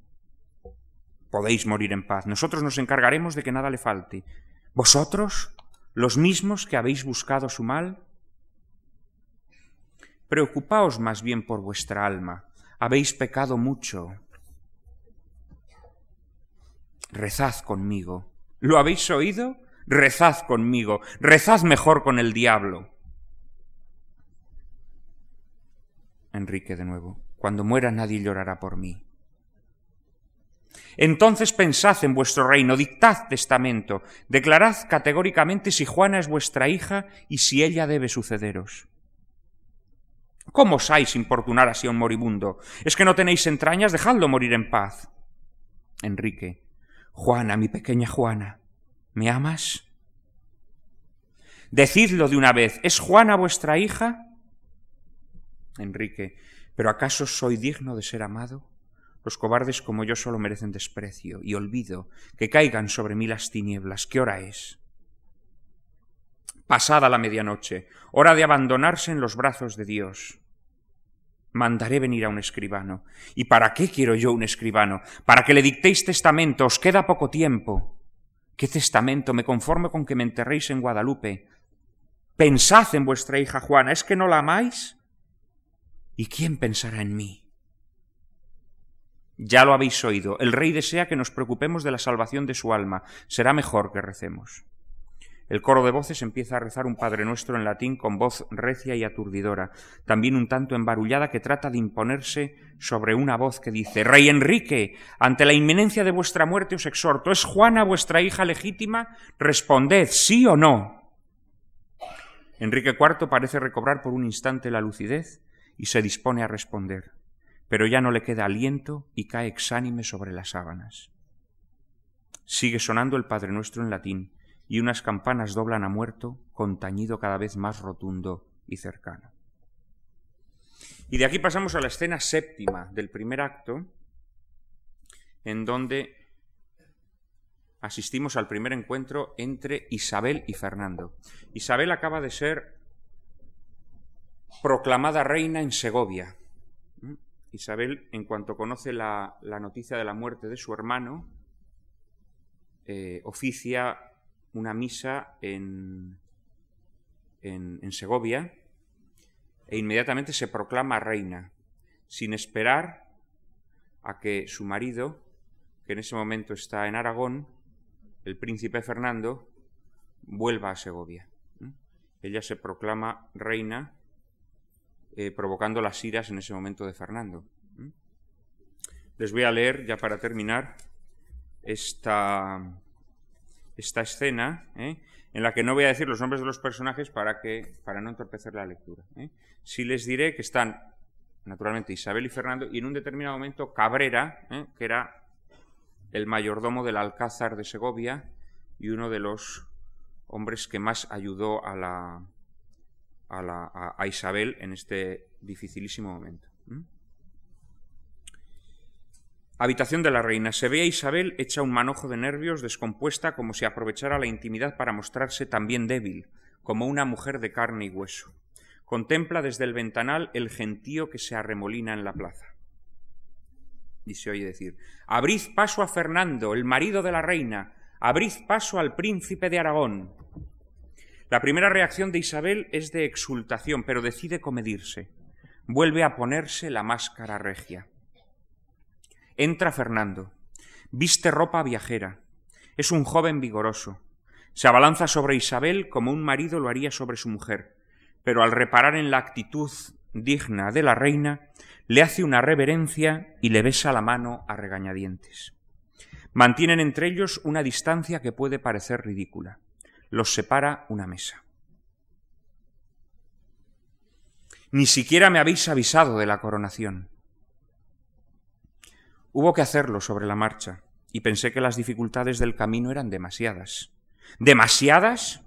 Podéis morir en paz. Nosotros nos encargaremos de que nada le falte. ¿Vosotros? ¿Los mismos que habéis buscado su mal? Preocupaos más bien por vuestra alma. Habéis pecado mucho. Rezad conmigo. ¿Lo habéis oído? rezad conmigo, rezad mejor con el diablo. Enrique de nuevo, cuando muera nadie llorará por mí. Entonces pensad en vuestro reino, dictad testamento, declarad categóricamente si Juana es vuestra hija y si ella debe sucederos. ¿Cómo osáis importunar así a un moribundo? ¿Es que no tenéis entrañas? Dejadlo morir en paz. Enrique, Juana, mi pequeña Juana, ¿Me amas? Decidlo de una vez, ¿es Juana vuestra hija? Enrique, ¿pero acaso soy digno de ser amado? Los cobardes como yo solo merecen desprecio y olvido que caigan sobre mí las tinieblas. ¿Qué hora es? Pasada la medianoche, hora de abandonarse en los brazos de Dios. Mandaré venir a un escribano. ¿Y para qué quiero yo un escribano? Para que le dictéis testamento. Os queda poco tiempo. ¿Qué testamento? Me conformo con que me enterréis en Guadalupe. Pensad en vuestra hija Juana, ¿es que no la amáis? ¿Y quién pensará en mí? Ya lo habéis oído, el rey desea que nos preocupemos de la salvación de su alma. Será mejor que recemos. El coro de voces empieza a rezar un Padre Nuestro en latín con voz recia y aturdidora, también un tanto embarullada que trata de imponerse sobre una voz que dice Rey Enrique, ante la inminencia de vuestra muerte os exhorto, ¿es Juana vuestra hija legítima? Responded sí o no. Enrique IV parece recobrar por un instante la lucidez y se dispone a responder, pero ya no le queda aliento y cae exánime sobre las sábanas. Sigue sonando el Padre Nuestro en latín, y unas campanas doblan a muerto con tañido cada vez más rotundo y cercano. Y de aquí pasamos a la escena séptima del primer acto, en donde asistimos al primer encuentro entre Isabel y Fernando. Isabel acaba de ser proclamada reina en Segovia. Isabel, en cuanto conoce la, noticia de la muerte de su hermano, eh, oficia una misa en, en, Segovia e inmediatamente se proclama reina, sin esperar a que su marido, que en ese momento está en Aragón, el príncipe Fernando, vuelva a Segovia. Ella se proclama reina, eh, provocando las iras en ese momento de Fernando. Les voy a leer, ya para terminar, esta, esta escena, ¿eh? en la que no voy a decir los nombres de los personajes para, que, para no entorpecer la lectura. ¿eh? Sí les diré que están, naturalmente, Isabel y Fernando, y en un determinado momento Cabrera, ¿eh? que era el mayordomo del Alcázar de Segovia y uno de los hombres que más ayudó a, la, a, la, a Isabel en este dificilísimo momento. Habitación de la reina. Se ve a Isabel hecha un manojo de nervios, descompuesta, como si aprovechara la intimidad para mostrarse también débil, como una mujer de carne y hueso. contempla desde el ventanal el gentío que se arremolina en la plaza. Y se oye decir, abrid paso a Fernando, el marido de la reina, abrid paso al príncipe de Aragón. La primera reacción de Isabel es de exultación, pero decide comedirse. Vuelve a ponerse la máscara regia. Entra Fernando. Viste ropa viajera. Es un joven vigoroso. Se abalanza sobre Isabel como un marido lo haría sobre su mujer, pero al reparar en la actitud digna de la reina, le hace una reverencia y le besa la mano a regañadientes. Mantienen entre ellos una distancia que puede parecer ridícula los separa una mesa. Ni siquiera me habéis avisado de la coronación. Hubo que hacerlo sobre la marcha, y pensé que las dificultades del camino eran demasiadas. ¿Demasiadas?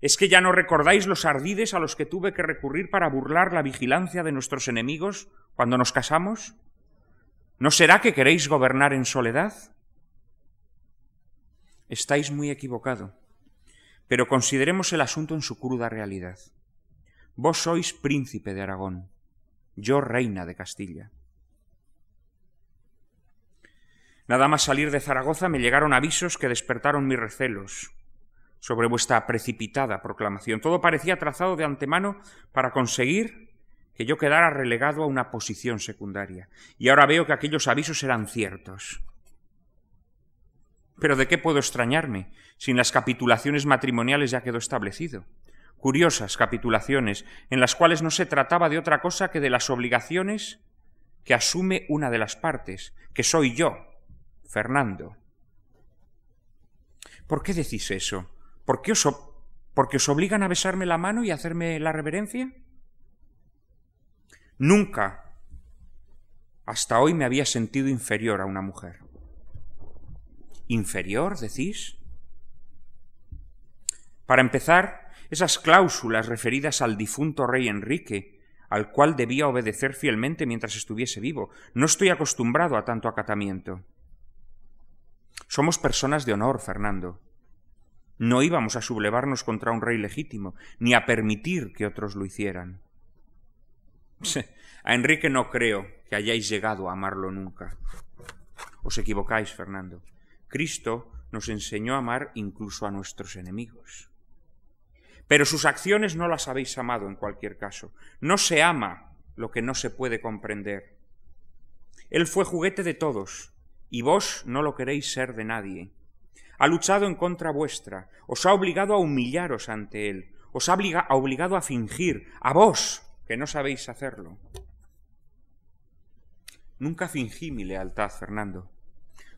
¿Es que ya no recordáis los ardides a los que tuve que recurrir para burlar la vigilancia de nuestros enemigos cuando nos casamos? ¿No será que queréis gobernar en soledad? Estáis muy equivocado. Pero consideremos el asunto en su cruda realidad. Vos sois príncipe de Aragón, yo reina de Castilla. Nada más salir de Zaragoza me llegaron avisos que despertaron mis recelos sobre vuestra precipitada proclamación. Todo parecía trazado de antemano para conseguir que yo quedara relegado a una posición secundaria. Y ahora veo que aquellos avisos eran ciertos. Pero ¿de qué puedo extrañarme si en las capitulaciones matrimoniales ya quedó establecido? Curiosas capitulaciones en las cuales no se trataba de otra cosa que de las obligaciones que asume una de las partes, que soy yo, Fernando. ¿Por qué decís eso? ¿Por qué os, ¿Porque os obligan a besarme la mano y a hacerme la reverencia? Nunca hasta hoy me había sentido inferior a una mujer inferior, decís? Para empezar, esas cláusulas referidas al difunto rey Enrique, al cual debía obedecer fielmente mientras estuviese vivo. No estoy acostumbrado a tanto acatamiento. Somos personas de honor, Fernando. No íbamos a sublevarnos contra un rey legítimo, ni a permitir que otros lo hicieran. A Enrique no creo que hayáis llegado a amarlo nunca. Os equivocáis, Fernando. Cristo nos enseñó a amar incluso a nuestros enemigos. Pero sus acciones no las habéis amado en cualquier caso. No se ama lo que no se puede comprender. Él fue juguete de todos, y vos no lo queréis ser de nadie. Ha luchado en contra vuestra, os ha obligado a humillaros ante él, os ha obligado a fingir, a vos, que no sabéis hacerlo. Nunca fingí mi lealtad, Fernando.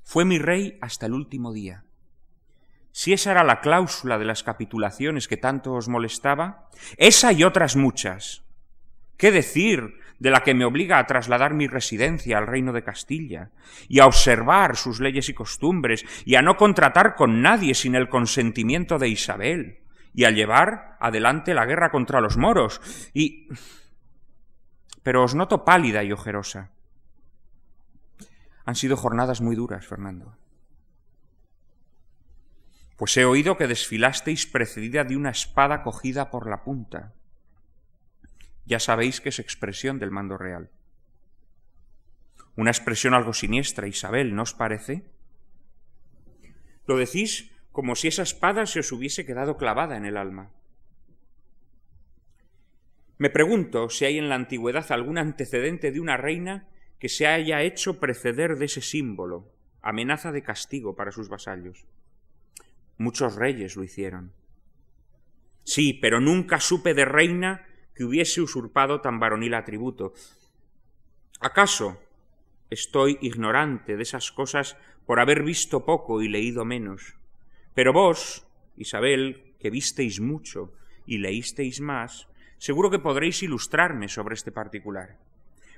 Fue mi rey hasta el último día. Si esa era la cláusula de las capitulaciones que tanto os molestaba, esa y otras muchas. ¿Qué decir de la que me obliga a trasladar mi residencia al reino de Castilla, y a observar sus leyes y costumbres, y a no contratar con nadie sin el consentimiento de Isabel, y a llevar adelante la guerra contra los moros, y... Pero os noto pálida y ojerosa. Han sido jornadas muy duras, Fernando. Pues he oído que desfilasteis precedida de una espada cogida por la punta. Ya sabéis que es expresión del mando real. Una expresión algo siniestra, Isabel, ¿no os parece? Lo decís como si esa espada se os hubiese quedado clavada en el alma. Me pregunto si hay en la antigüedad algún antecedente de una reina que se haya hecho preceder de ese símbolo, amenaza de castigo para sus vasallos. Muchos reyes lo hicieron. Sí, pero nunca supe de reina que hubiese usurpado tan varonil atributo. ¿Acaso estoy ignorante de esas cosas por haber visto poco y leído menos? Pero vos, Isabel, que visteis mucho y leísteis más, seguro que podréis ilustrarme sobre este particular.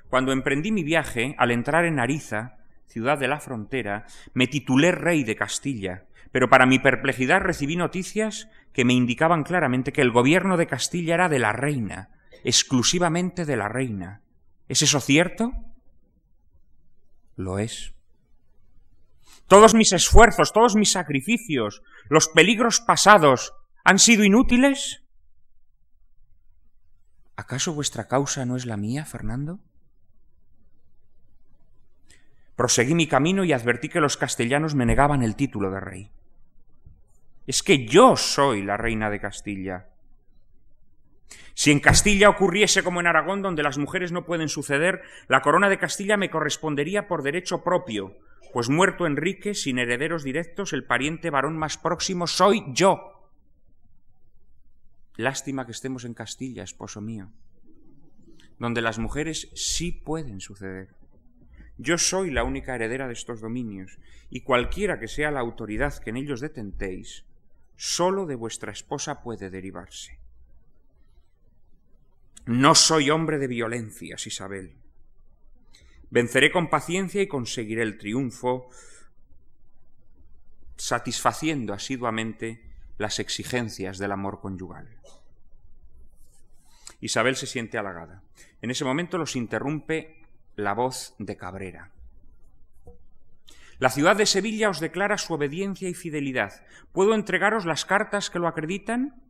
Cuando emprendí mi viaje, al entrar en Ariza, ciudad de la frontera, me titulé rey de Castilla, pero para mi perplejidad recibí noticias que me indicaban claramente que el gobierno de Castilla era de la reina, exclusivamente de la reina. ¿Es eso cierto? Lo es. Todos mis esfuerzos, todos mis sacrificios, los peligros pasados, ¿han sido inútiles? ¿Acaso vuestra causa no es la mía, Fernando? Proseguí mi camino y advertí que los castellanos me negaban el título de rey. Es que yo soy la reina de Castilla. Si en Castilla ocurriese como en Aragón, donde las mujeres no pueden suceder, la corona de Castilla me correspondería por derecho propio, pues muerto Enrique, sin herederos directos, el pariente varón más próximo soy yo. Lástima que estemos en Castilla, esposo mío, donde las mujeres sí pueden suceder. Yo soy la única heredera de estos dominios, y cualquiera que sea la autoridad que en ellos detentéis, sólo de vuestra esposa puede derivarse. No soy hombre de violencias, Isabel. Venceré con paciencia y conseguiré el triunfo, satisfaciendo asiduamente las exigencias del amor conyugal. Isabel se siente halagada. En ese momento los interrumpe la voz de Cabrera. La ciudad de Sevilla os declara su obediencia y fidelidad. ¿Puedo entregaros las cartas que lo acreditan?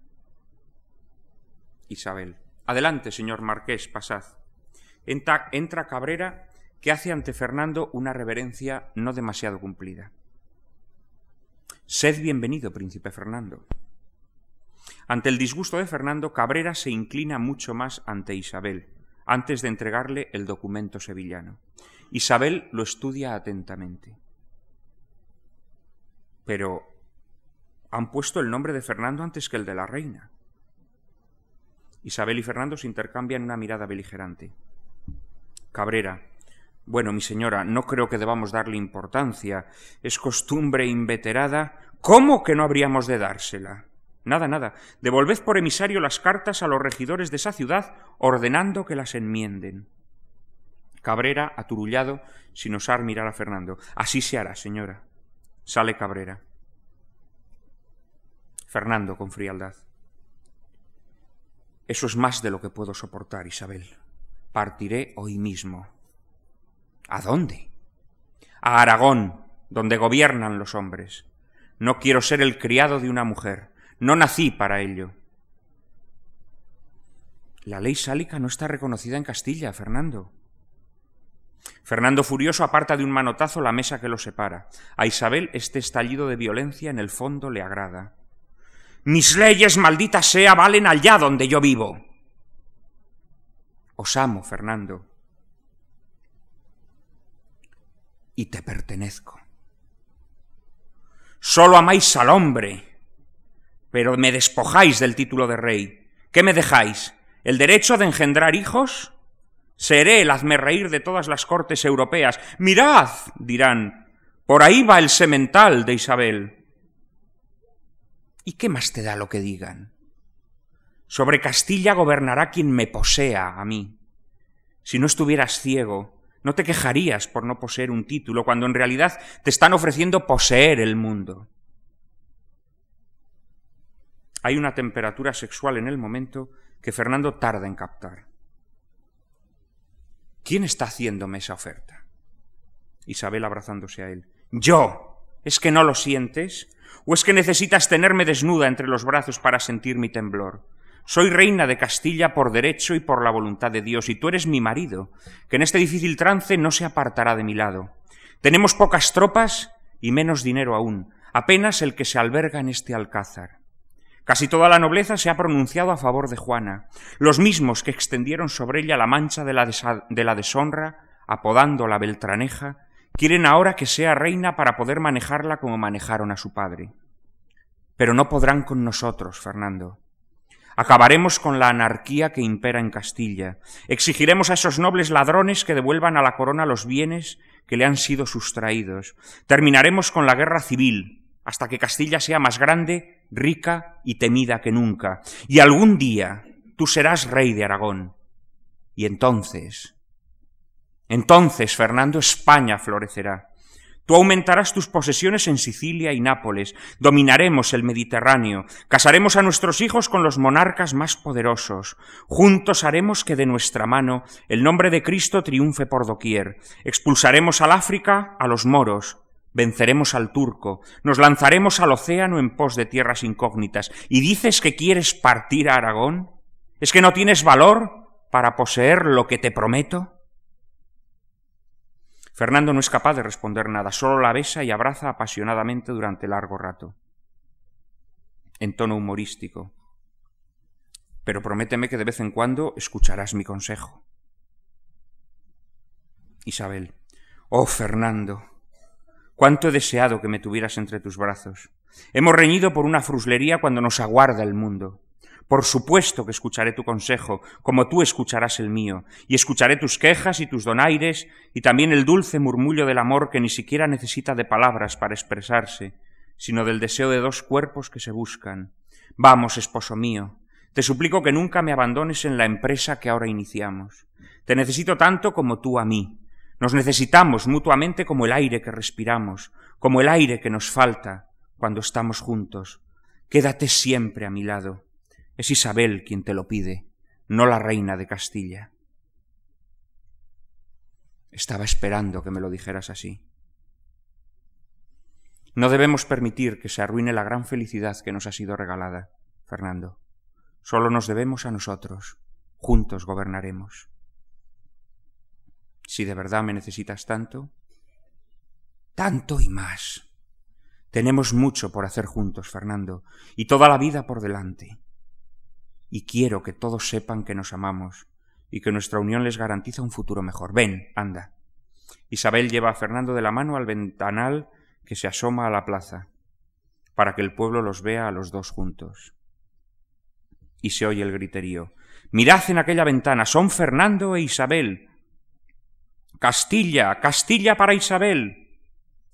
Isabel. Adelante, señor marqués, pasad. Entra, entra Cabrera, que hace ante Fernando una reverencia no demasiado cumplida. Sed bienvenido, príncipe Fernando. Ante el disgusto de Fernando, Cabrera se inclina mucho más ante Isabel, antes de entregarle el documento sevillano. Isabel lo estudia atentamente. Pero han puesto el nombre de Fernando antes que el de la reina. Isabel y Fernando se intercambian una mirada beligerante. Cabrera. Bueno, mi señora, no creo que debamos darle importancia. Es costumbre inveterada. ¿Cómo que no habríamos de dársela? Nada, nada. Devolved por emisario las cartas a los regidores de esa ciudad ordenando que las enmienden. Cabrera, aturullado, sin osar mirar a Fernando. Así se hará, señora. Sale Cabrera. Fernando, con frialdad. Eso es más de lo que puedo soportar, Isabel. Partiré hoy mismo. ¿A dónde? A Aragón, donde gobiernan los hombres. No quiero ser el criado de una mujer. No nací para ello. La ley sálica no está reconocida en Castilla, Fernando. Fernando furioso aparta de un manotazo la mesa que lo separa. A Isabel este estallido de violencia en el fondo le agrada. Mis leyes, maldita sea, valen allá donde yo vivo. Os amo, Fernando. Y te pertenezco. Solo amáis al hombre, pero me despojáis del título de rey. ¿Qué me dejáis? ¿El derecho de engendrar hijos? Seré el hazme reír de todas las cortes europeas. Mirad, dirán, por ahí va el semental de Isabel. ¿Y qué más te da lo que digan? Sobre Castilla gobernará quien me posea a mí. Si no estuvieras ciego, no te quejarías por no poseer un título, cuando en realidad te están ofreciendo poseer el mundo. Hay una temperatura sexual en el momento que Fernando tarda en captar. ¿Quién está haciéndome esa oferta? Isabel abrazándose a él. Yo. ¿Es que no lo sientes? ¿O es que necesitas tenerme desnuda entre los brazos para sentir mi temblor? Soy reina de Castilla por derecho y por la voluntad de Dios, y tú eres mi marido, que en este difícil trance no se apartará de mi lado. Tenemos pocas tropas y menos dinero aún, apenas el que se alberga en este alcázar. Casi toda la nobleza se ha pronunciado a favor de Juana, los mismos que extendieron sobre ella la mancha de la, de la deshonra, apodando la Beltraneja, quieren ahora que sea reina para poder manejarla como manejaron a su padre. Pero no podrán con nosotros, Fernando. Acabaremos con la anarquía que impera en Castilla. Exigiremos a esos nobles ladrones que devuelvan a la corona los bienes que le han sido sustraídos. Terminaremos con la guerra civil, hasta que Castilla sea más grande rica y temida que nunca, y algún día tú serás rey de Aragón. Y entonces, entonces, Fernando, España florecerá. Tú aumentarás tus posesiones en Sicilia y Nápoles, dominaremos el Mediterráneo, casaremos a nuestros hijos con los monarcas más poderosos, juntos haremos que de nuestra mano el nombre de Cristo triunfe por doquier, expulsaremos al África a los moros, Venceremos al turco, nos lanzaremos al océano en pos de tierras incógnitas. ¿Y dices que quieres partir a Aragón? ¿Es que no tienes valor para poseer lo que te prometo? Fernando no es capaz de responder nada, solo la besa y abraza apasionadamente durante largo rato, en tono humorístico. Pero prométeme que de vez en cuando escucharás mi consejo. Isabel. Oh, Fernando, cuánto he deseado que me tuvieras entre tus brazos. Hemos reñido por una fruslería cuando nos aguarda el mundo. Por supuesto que escucharé tu consejo, como tú escucharás el mío, y escucharé tus quejas y tus donaires, y también el dulce murmullo del amor que ni siquiera necesita de palabras para expresarse, sino del deseo de dos cuerpos que se buscan. Vamos, esposo mío, te suplico que nunca me abandones en la empresa que ahora iniciamos. Te necesito tanto como tú a mí. Nos necesitamos mutuamente como el aire que respiramos, como el aire que nos falta cuando estamos juntos. Quédate siempre a mi lado. Es Isabel quien te lo pide, no la reina de Castilla. Estaba esperando que me lo dijeras así. No debemos permitir que se arruine la gran felicidad que nos ha sido regalada, Fernando. Solo nos debemos a nosotros. Juntos gobernaremos. Si de verdad me necesitas tanto, tanto y más. Tenemos mucho por hacer juntos, Fernando, y toda la vida por delante y quiero que todos sepan que nos amamos y que nuestra unión les garantiza un futuro mejor. Ven, anda. Isabel lleva a Fernando de la mano al ventanal que se asoma a la plaza, para que el pueblo los vea a los dos juntos. Y se oye el griterío. Mirad en aquella ventana, son Fernando e Isabel. Castilla, Castilla para Isabel.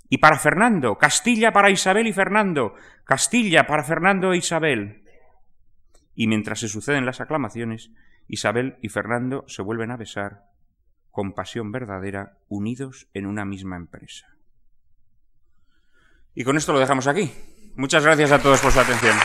Y para Fernando, Castilla para Isabel y Fernando, Castilla para Fernando e Isabel y mientras se suceden las aclamaciones, Isabel y Fernando se vuelven a besar con pasión verdadera, unidos en una misma empresa. Y con esto lo dejamos aquí. Muchas gracias a todos por su atención.